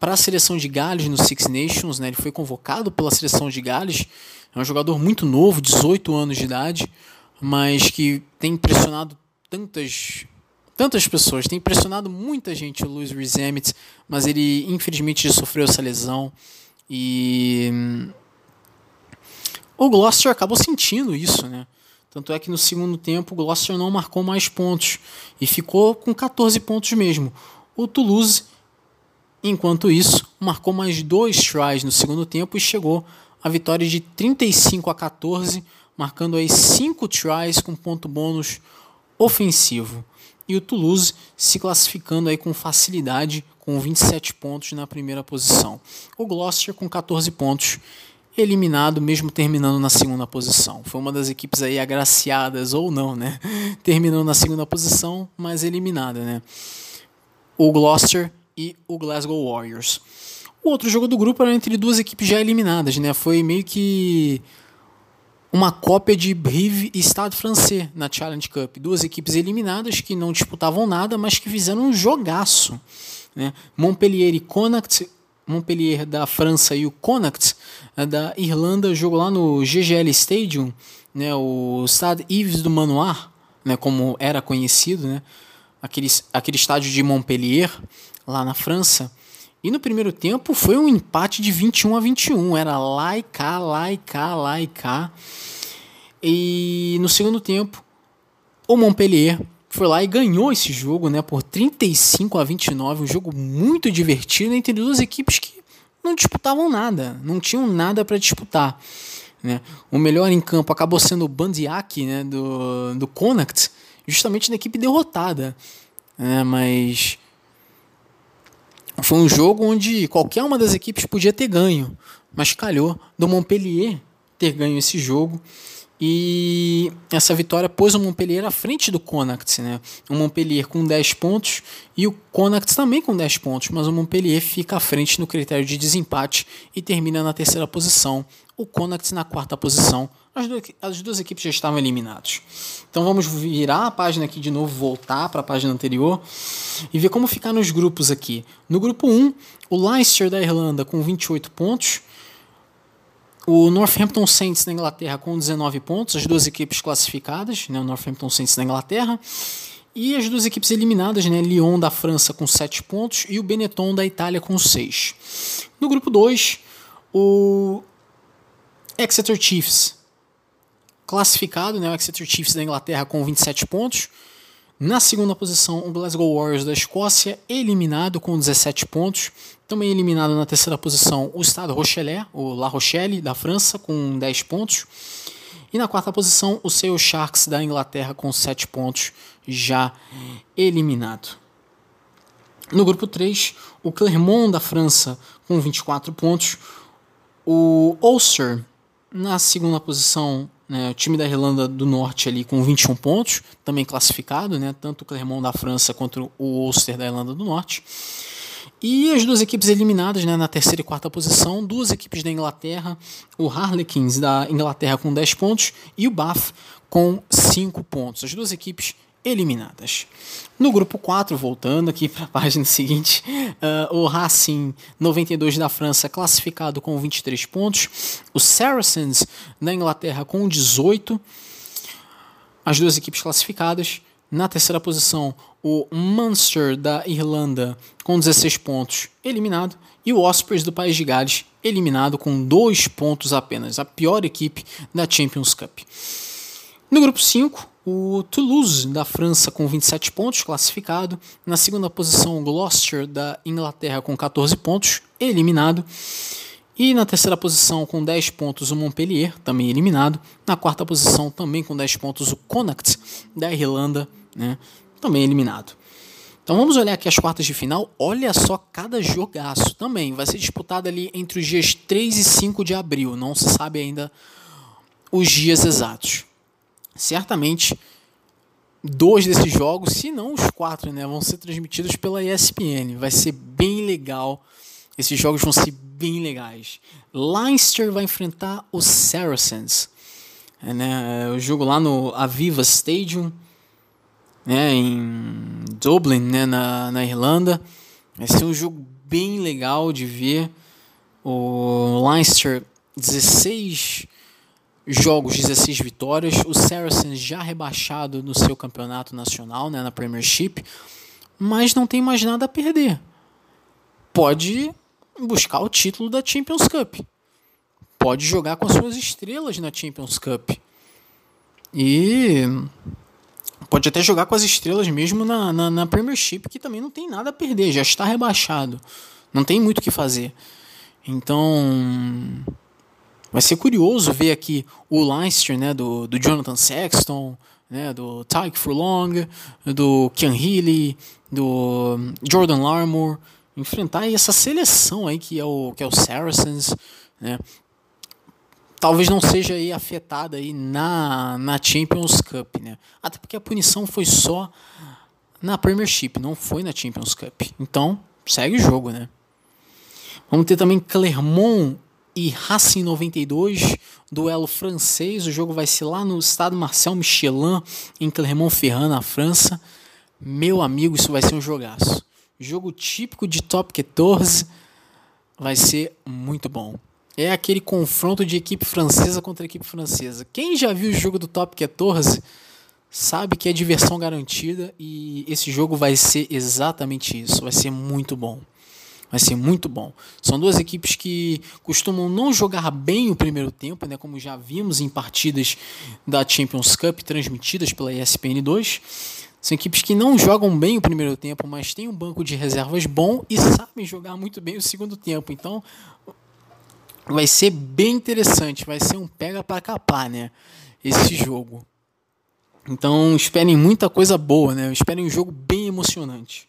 para a seleção de Gales no Six Nations, né? Ele foi convocado pela seleção de Gales. É um jogador muito novo, 18 anos de idade, mas que tem impressionado tantas tantas pessoas, tem impressionado muita gente o Luiz Rizemits, mas ele infelizmente sofreu essa lesão e o Gloucester acabou sentindo isso, né? Tanto é que no segundo tempo o Gloucester não marcou mais pontos e ficou com 14 pontos mesmo. O Toulouse, enquanto isso, marcou mais dois tries no segundo tempo e chegou à vitória de 35 a 14, marcando aí cinco tries com ponto bônus ofensivo. E o Toulouse se classificando aí com facilidade com 27 pontos na primeira posição. O Gloucester com 14 pontos eliminado mesmo terminando na segunda posição. Foi uma das equipes aí agraciadas ou não, né? Terminou na segunda posição, mas eliminada, né? O Gloucester e o Glasgow Warriors. O outro jogo do grupo era entre duas equipes já eliminadas, né? Foi meio que uma cópia de Brive e Stade Francês na Challenge Cup. Duas equipes eliminadas que não disputavam nada, mas que fizeram um jogaço. Né? Montpellier e Connacht Montpellier da França e o Connacht né, da Irlanda jogou lá no GGL Stadium, né, o Stade Yves do Manoir, né, como era conhecido, né, aquele, aquele estádio de Montpellier, lá na França. E no primeiro tempo foi um empate de 21 a 21, era lá e cá, lá e cá, lá e cá. E no segundo tempo, o Montpellier foi lá e ganhou esse jogo, né, por 35 a 29, um jogo muito divertido entre duas equipes que não disputavam nada, não tinham nada para disputar. Né? O melhor em campo acabou sendo o Bandiak né, do, do Connacht, justamente na equipe derrotada. Né? Mas foi um jogo onde qualquer uma das equipes podia ter ganho, mas calhou do Montpellier ter ganho esse jogo. E essa vitória pôs o Montpellier à frente do Connacht, né? O Montpellier com 10 pontos e o Connacht também com 10 pontos, mas o Montpellier fica à frente no critério de desempate e termina na terceira posição. O Connacht na quarta posição. As duas, as duas equipes já estavam eliminadas. Então vamos virar a página aqui de novo, voltar para a página anterior e ver como ficar nos grupos aqui. No grupo 1, o Leicester da Irlanda com 28 pontos o Northampton Saints na Inglaterra com 19 pontos, as duas equipes classificadas, né, o Northampton Saints na Inglaterra, e as duas equipes eliminadas, né, Lyon da França com 7 pontos e o Benetton da Itália com 6. No grupo 2, o Exeter Chiefs classificado, né, o Exeter Chiefs da Inglaterra com 27 pontos, na segunda posição, o Glasgow Warriors da Escócia, eliminado com 17 pontos. Também eliminado na terceira posição, o Stade Rochelet, o La Rochelle da França, com 10 pontos. E na quarta posição, o Sale Sharks da Inglaterra, com 7 pontos, já eliminado. No grupo 3, o Clermont da França, com 24 pontos. O Ulster, na segunda posição, né, o time da Irlanda do Norte ali com 21 pontos, também classificado, né, tanto o Clermont da França quanto o Ulster da Irlanda do Norte. E as duas equipes eliminadas né, na terceira e quarta posição, duas equipes da Inglaterra, o Harlequins da Inglaterra com 10 pontos e o Bath com 5 pontos. As duas equipes eliminadas. No grupo 4, voltando aqui para a página seguinte, uh, o Racing 92 da França classificado com 23 pontos, o Saracens da Inglaterra com 18, as duas equipes classificadas. Na terceira posição, o Munster da Irlanda com 16 pontos, eliminado, e o Ospreys do País de Gales, eliminado com 2 pontos apenas, a pior equipe da Champions Cup. No grupo 5, o Toulouse da França com 27 pontos, classificado. Na segunda posição, o Gloucester da Inglaterra com 14 pontos, eliminado. E na terceira posição, com 10 pontos, o Montpellier, também eliminado. Na quarta posição, também com 10 pontos, o Connacht da Irlanda, né, também eliminado. Então vamos olhar aqui as quartas de final. Olha só cada jogaço também. Vai ser disputado ali entre os dias 3 e 5 de abril. Não se sabe ainda os dias exatos certamente dois desses jogos, se não os quatro, né, vão ser transmitidos pela ESPN. Vai ser bem legal. Esses jogos vão ser bem legais. Leinster vai enfrentar o Saracens. É, né, o jogo lá no Aviva Stadium, né, em Dublin, né, na, na Irlanda. Vai ser um jogo bem legal de ver. O Leinster 16 jogos, 16 vitórias. O Saracens já rebaixado no seu campeonato nacional, né, na Premiership, mas não tem mais nada a perder. Pode buscar o título da Champions Cup. Pode jogar com as suas estrelas na Champions Cup. E pode até jogar com as estrelas mesmo na, na, na Premiership, que também não tem nada a perder, já está rebaixado. Não tem muito o que fazer. Então, Vai ser curioso ver aqui o Leinster, né, do, do Jonathan Sexton, né, do Tyke Furlong, do Ken Healy, do Jordan Larmour, enfrentar essa seleção aí que é o, que é o Saracens, né, talvez não seja aí afetada aí na, na Champions Cup, né? Até porque a punição foi só na Premiership, não foi na Champions Cup. Então, segue o jogo, né? Vamos ter também Clermont e Racing 92, duelo francês. O jogo vai ser lá no estado Marcel Michelin, em Clermont-Ferrand, na França. Meu amigo, isso vai ser um jogaço. Jogo típico de top 14 vai ser muito bom. É aquele confronto de equipe francesa contra equipe francesa. Quem já viu o jogo do top 14 sabe que é diversão garantida e esse jogo vai ser exatamente isso. Vai ser muito bom. Vai ser muito bom. São duas equipes que costumam não jogar bem o primeiro tempo, né, como já vimos em partidas da Champions Cup transmitidas pela ESPN 2. São equipes que não jogam bem o primeiro tempo, mas têm um banco de reservas bom e sabem jogar muito bem o segundo tempo. Então, vai ser bem interessante, vai ser um pega para capar, né, esse jogo. Então, esperem muita coisa boa, né? Esperem um jogo bem emocionante.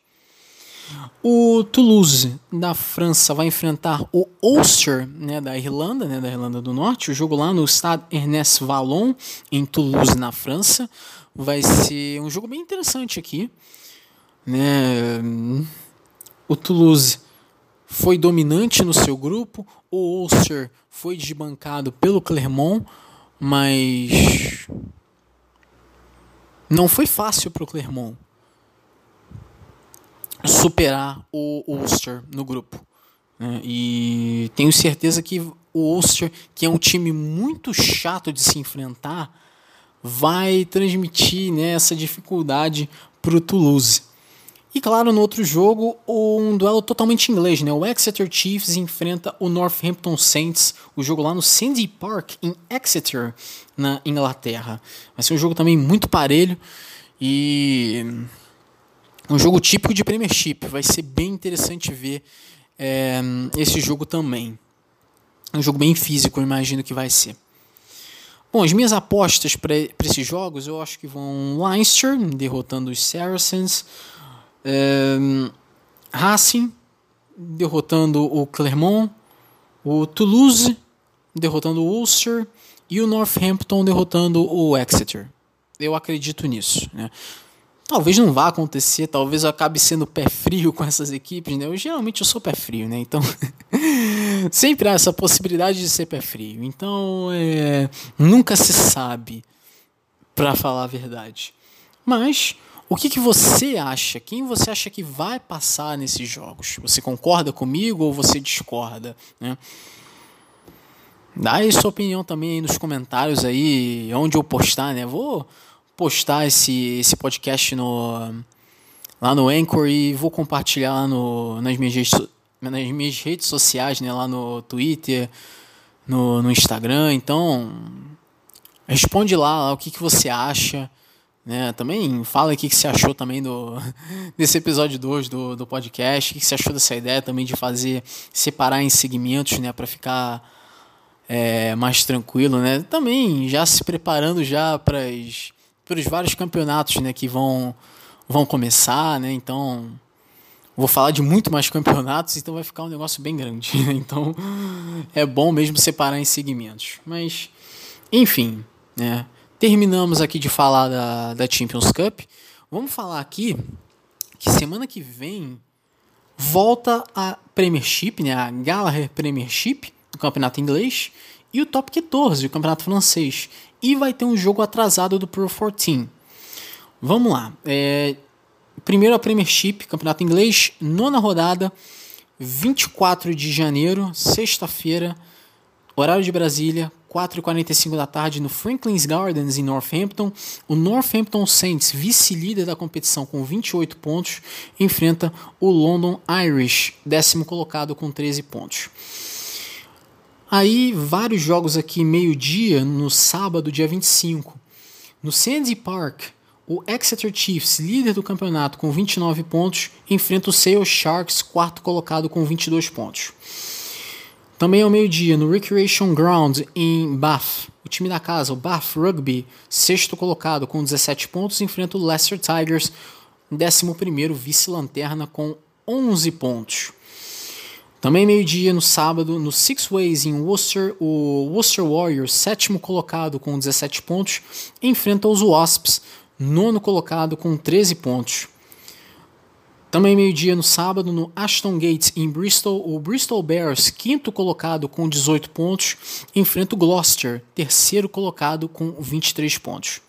O Toulouse da França vai enfrentar o Ulster né, da Irlanda, né, da Irlanda do Norte. O jogo lá no Stade Ernest Vallon, em Toulouse, na França. Vai ser um jogo bem interessante aqui. Né? O Toulouse foi dominante no seu grupo. O Ulster foi desbancado pelo Clermont, mas não foi fácil para o Clermont superar o Ulster no grupo. Né? E tenho certeza que o Ulster, que é um time muito chato de se enfrentar, vai transmitir né, essa dificuldade para o Toulouse. E claro, no outro jogo, um duelo totalmente inglês, né? O Exeter Chiefs enfrenta o Northampton Saints, o jogo lá no Sandy Park, em Exeter, na Inglaterra. Vai ser um jogo também muito parelho e um jogo típico de Premiership. Vai ser bem interessante ver é, esse jogo também. Um jogo bem físico, eu imagino que vai ser. Bom, as minhas apostas para esses jogos, eu acho que vão Leinster, derrotando os Saracens. É, Racing, derrotando o Clermont. O Toulouse, derrotando o Ulster. E o Northampton, derrotando o Exeter. Eu acredito nisso. Né? Talvez não vá acontecer, talvez eu acabe sendo pé frio com essas equipes, né? Eu geralmente eu sou pé frio, né? Então sempre há essa possibilidade de ser pé frio. Então é, nunca se sabe, para falar a verdade. Mas o que, que você acha? Quem você acha que vai passar nesses jogos? Você concorda comigo ou você discorda? Né? Dá aí sua opinião também aí nos comentários aí, onde eu postar, né? Vou postar esse, esse podcast no, lá no Anchor e vou compartilhar no, nas, minhas redes, nas minhas redes sociais, né, lá no Twitter, no, no Instagram. Então, responde lá, lá o que, que você acha. Né? Também fala o que, que você achou também do, desse episódio 2 do, do podcast, o que, que você achou dessa ideia também de fazer, separar em segmentos, né, para ficar é, mais tranquilo, né? Também já se preparando já para as pelos vários campeonatos né, que vão, vão começar, né? Então vou falar de muito mais campeonatos, então vai ficar um negócio bem grande. Né? Então é bom mesmo separar em segmentos. Mas, enfim, né? Terminamos aqui de falar da, da Champions Cup. Vamos falar aqui que semana que vem volta a Premiership, né? A Gallagher Premiership, o campeonato inglês, e o Top 14, o campeonato francês e vai ter um jogo atrasado do Pro 14. Vamos lá. É, primeiro a Premiership, campeonato inglês, nona rodada, 24 de janeiro, sexta-feira, horário de Brasília, 4h45 da tarde no Franklin's Gardens em Northampton. O Northampton Saints, vice-líder da competição com 28 pontos, enfrenta o London Irish, décimo colocado com 13 pontos. Aí, vários jogos aqui, meio-dia, no sábado, dia 25. No Sandy Park, o Exeter Chiefs, líder do campeonato com 29 pontos, enfrenta o Sale Sharks, quarto colocado com 22 pontos. Também ao meio-dia, no Recreation Ground em Bath, o time da casa, o Bath Rugby, sexto colocado com 17 pontos, enfrenta o Leicester Tigers, 11 vice-lanterna com 11 pontos. Também meio-dia no sábado, no Six Ways em Worcester, o Worcester Warriors, sétimo colocado com 17 pontos, enfrenta os Wasps, nono colocado com 13 pontos. Também meio-dia no sábado, no Ashton Gates em Bristol, o Bristol Bears, quinto colocado com 18 pontos, enfrenta o Gloucester, terceiro colocado com 23 pontos.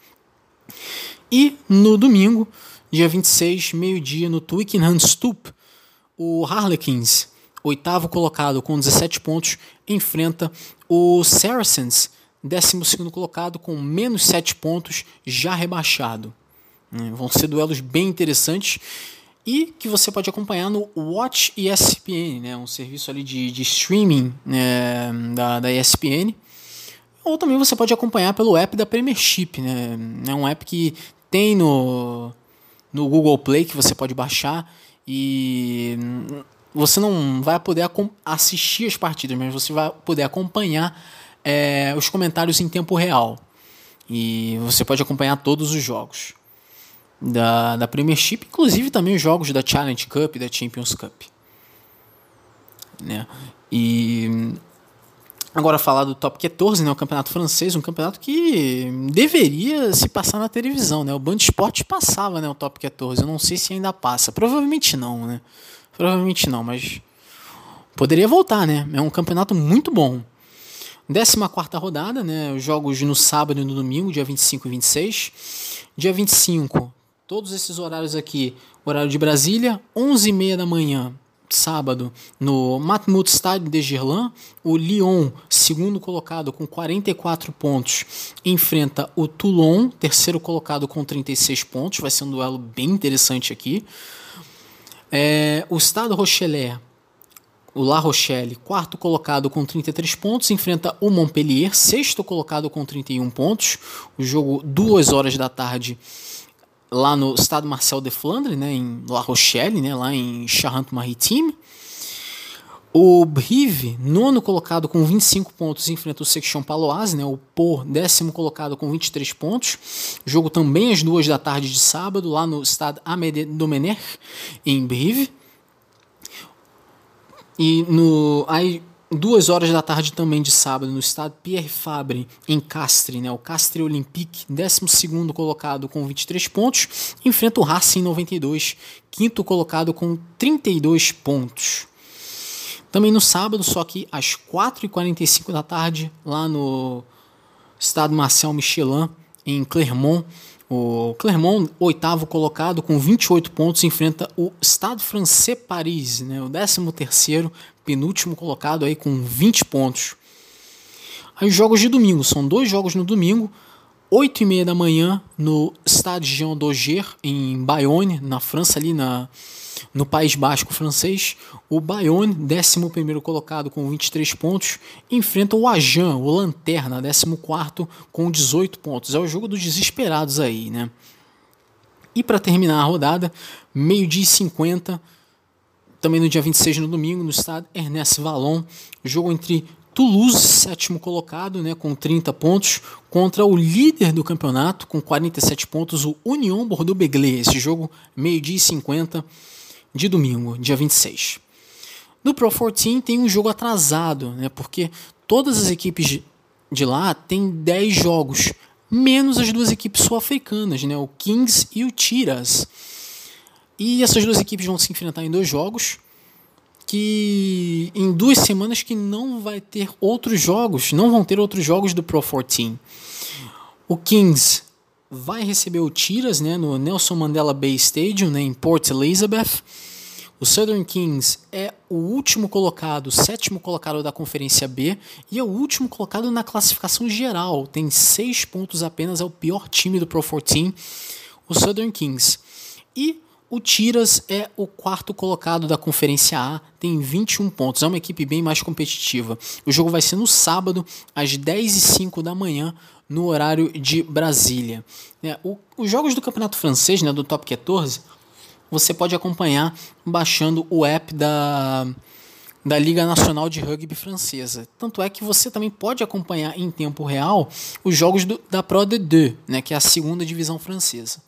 E no domingo, dia 26, meio-dia, no Twickenham Stoop, o Harlequins, oitavo colocado com 17 pontos, enfrenta o Saracens, 12 colocado com menos 7 pontos, já rebaixado. É, vão ser duelos bem interessantes e que você pode acompanhar no Watch ESPN, né, um serviço ali de, de streaming né, da, da ESPN. Ou também você pode acompanhar pelo app da Premiership, né? É um app que tem no, no Google Play que você pode baixar e você não vai poder assistir as partidas, mas você vai poder acompanhar é, os comentários em tempo real. E você pode acompanhar todos os jogos da, da Premiership, inclusive também os jogos da Challenge Cup e da Champions Cup. Né? E agora falar do Top 14, né, o campeonato francês, um campeonato que deveria se passar na televisão, né? O Band Esporte passava, né, o Top 14. Eu não sei se ainda passa, provavelmente não, né? Provavelmente não, mas poderia voltar, né? É um campeonato muito bom. 14 rodada, né? Os jogos no sábado e no domingo, dia 25 e 26. Dia 25, todos esses horários aqui, horário de Brasília, 11h30 da manhã, sábado, no Matmut Stade de Gerland, o Lyon, segundo colocado com 44 pontos, enfrenta o Toulon, terceiro colocado com 36 pontos, vai ser um duelo bem interessante aqui. É, o Stade Rochelet, o La Rochelle, quarto colocado com 33 pontos, enfrenta o Montpellier, sexto colocado com 31 pontos. O jogo, duas horas da tarde, lá no Estado Marcel de Flandre, né, em La Rochelle, né, lá em Charente-Maritime. O Brive, nono colocado com 25 pontos, enfrenta o Section Paloise, né, o Por, décimo colocado com 23 pontos. Jogo também às duas da tarde de sábado, lá no Stade Amédée Domenech, em Brive. E no aí duas horas da tarde também de sábado no estado Pierre Fabre em Castres, né? O Castres Olympique, 12 colocado com 23 pontos, enfrenta o Racing 92, quinto colocado com 32 pontos. Também no sábado, só que às 4h45 da tarde, lá no estado Marcel Michelin, em Clermont, o Clermont, oitavo colocado, com 28 pontos, enfrenta o Stade Francês Paris, né, o 13 terceiro, penúltimo colocado aí com 20 pontos. Aí os jogos de domingo, são dois jogos no domingo, 8 e meia da manhã no Stade Jean Daugers, em Bayonne, na França, ali na, no País Basco francês. O Bayonne, 11 colocado com 23 pontos, enfrenta o Ajan, o Lanterna, 14 com 18 pontos. É o jogo dos desesperados aí, né? E para terminar a rodada, meio-dia e 50, também no dia 26 no domingo, no estado Ernest Vallon, jogo entre Toulouse, sétimo colocado, né, com 30 pontos, contra o líder do campeonato, com 47 pontos, o Union Bordeaux-Begley. Esse jogo, meio-dia e 50 de domingo, dia 26. No Pro 14 tem um jogo atrasado, né, porque todas as equipes de lá têm 10 jogos, menos as duas equipes sul-africanas, né, o Kings e o Tiras. E essas duas equipes vão se enfrentar em dois jogos, que em duas semanas que não vai ter outros jogos, não vão ter outros jogos do Pro 14. O Kings vai receber o Tiras né, no Nelson Mandela Bay Stadium, né, em Port Elizabeth. O Southern Kings é o último colocado, o sétimo colocado da Conferência B e é o último colocado na classificação geral. Tem seis pontos apenas, é o pior time do Pro 14, o Southern Kings. E o Tiras é o quarto colocado da Conferência A, tem 21 pontos, é uma equipe bem mais competitiva. O jogo vai ser no sábado, às 10h05 da manhã, no horário de Brasília. É, o, os jogos do Campeonato Francês, né, do Top 14, você pode acompanhar baixando o app da, da Liga Nacional de Rugby Francesa. Tanto é que você também pode acompanhar em tempo real os jogos do, da Pro D2, né, que é a segunda divisão francesa.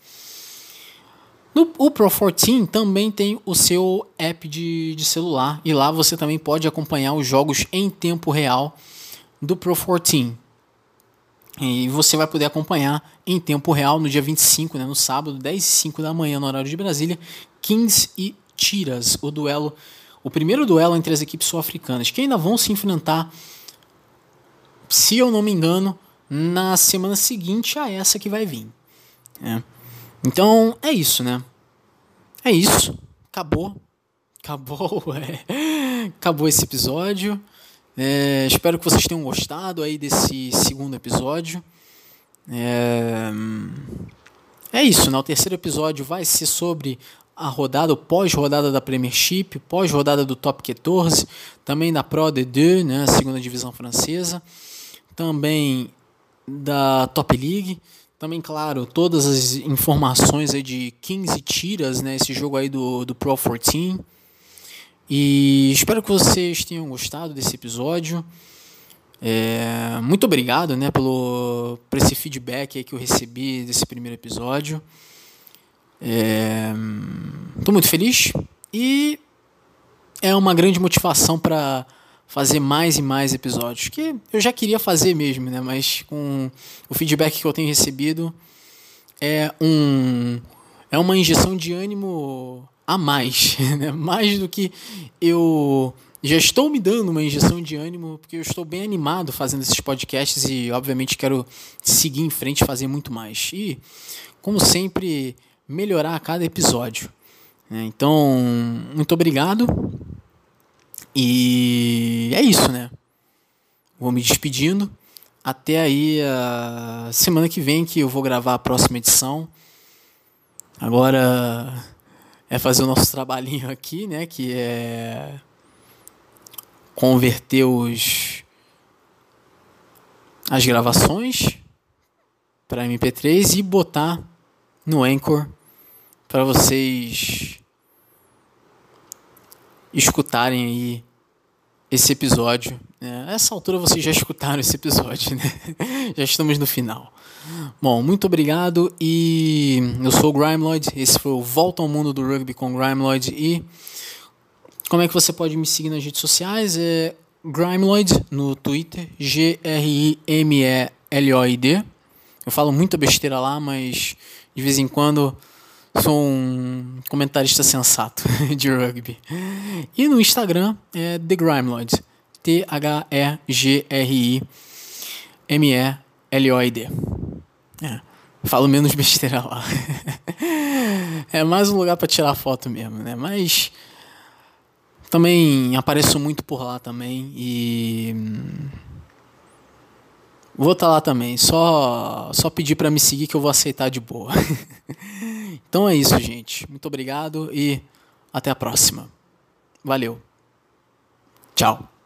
No, o Pro 14 também tem o seu app de, de celular e lá você também pode acompanhar os jogos em tempo real do Pro 14. E você vai poder acompanhar em tempo real no dia 25, né, no sábado, 10 e 5 da manhã, no horário de Brasília, Kings e Tiras, o duelo, o primeiro duelo entre as equipes sul-africanas, que ainda vão se enfrentar, se eu não me engano, na semana seguinte a essa que vai vir. É. Então é isso, né? É isso. Acabou. Acabou, é. Acabou esse episódio. É, espero que vocês tenham gostado aí desse segundo episódio. É, é isso, né? O terceiro episódio vai ser sobre a rodada, pós-rodada da Premiership, pós-rodada do Top 14, também da Pro D2, né, segunda divisão francesa, também da Top League, também, claro, todas as informações aí de 15 tiras, né, esse jogo aí do, do Pro 14. E espero que vocês tenham gostado desse episódio. É, muito obrigado né, pelo, por esse feedback que eu recebi desse primeiro episódio. Estou é, muito feliz e é uma grande motivação para fazer mais e mais episódios. Que eu já queria fazer mesmo, né? mas com o feedback que eu tenho recebido é um é uma injeção de ânimo a mais, né? mais do que eu já estou me dando uma injeção de ânimo, porque eu estou bem animado fazendo esses podcasts e, obviamente, quero seguir em frente e fazer muito mais. E, como sempre, melhorar a cada episódio. Né? Então, muito obrigado. E é isso, né? Vou me despedindo. Até aí a semana que vem que eu vou gravar a próxima edição. Agora é fazer o nosso trabalhinho aqui, né? Que é converter os as gravações para MP3 e botar no Anchor para vocês escutarem aí esse episódio. É, essa altura vocês já escutaram esse episódio, né? já estamos no final. Bom, muito obrigado e eu sou o Grimeloid. Esse foi o Volta ao Mundo do Rugby com Grimeloid e como é que você pode me seguir nas redes sociais? É Grimeloid no Twitter, G-R-I-M-E-L-O-I-D. Eu falo muita besteira lá, mas de vez em quando sou um comentarista sensato de rugby. E no Instagram é The Grimeloid, T-H-E-G-R-I-M-E-L-O-I-D. É, falo menos besteira lá. é mais um lugar para tirar foto mesmo, né? Mas também apareço muito por lá também e vou estar tá lá também. Só só pedir para me seguir que eu vou aceitar de boa. então é isso, gente. Muito obrigado e até a próxima. Valeu. Tchau.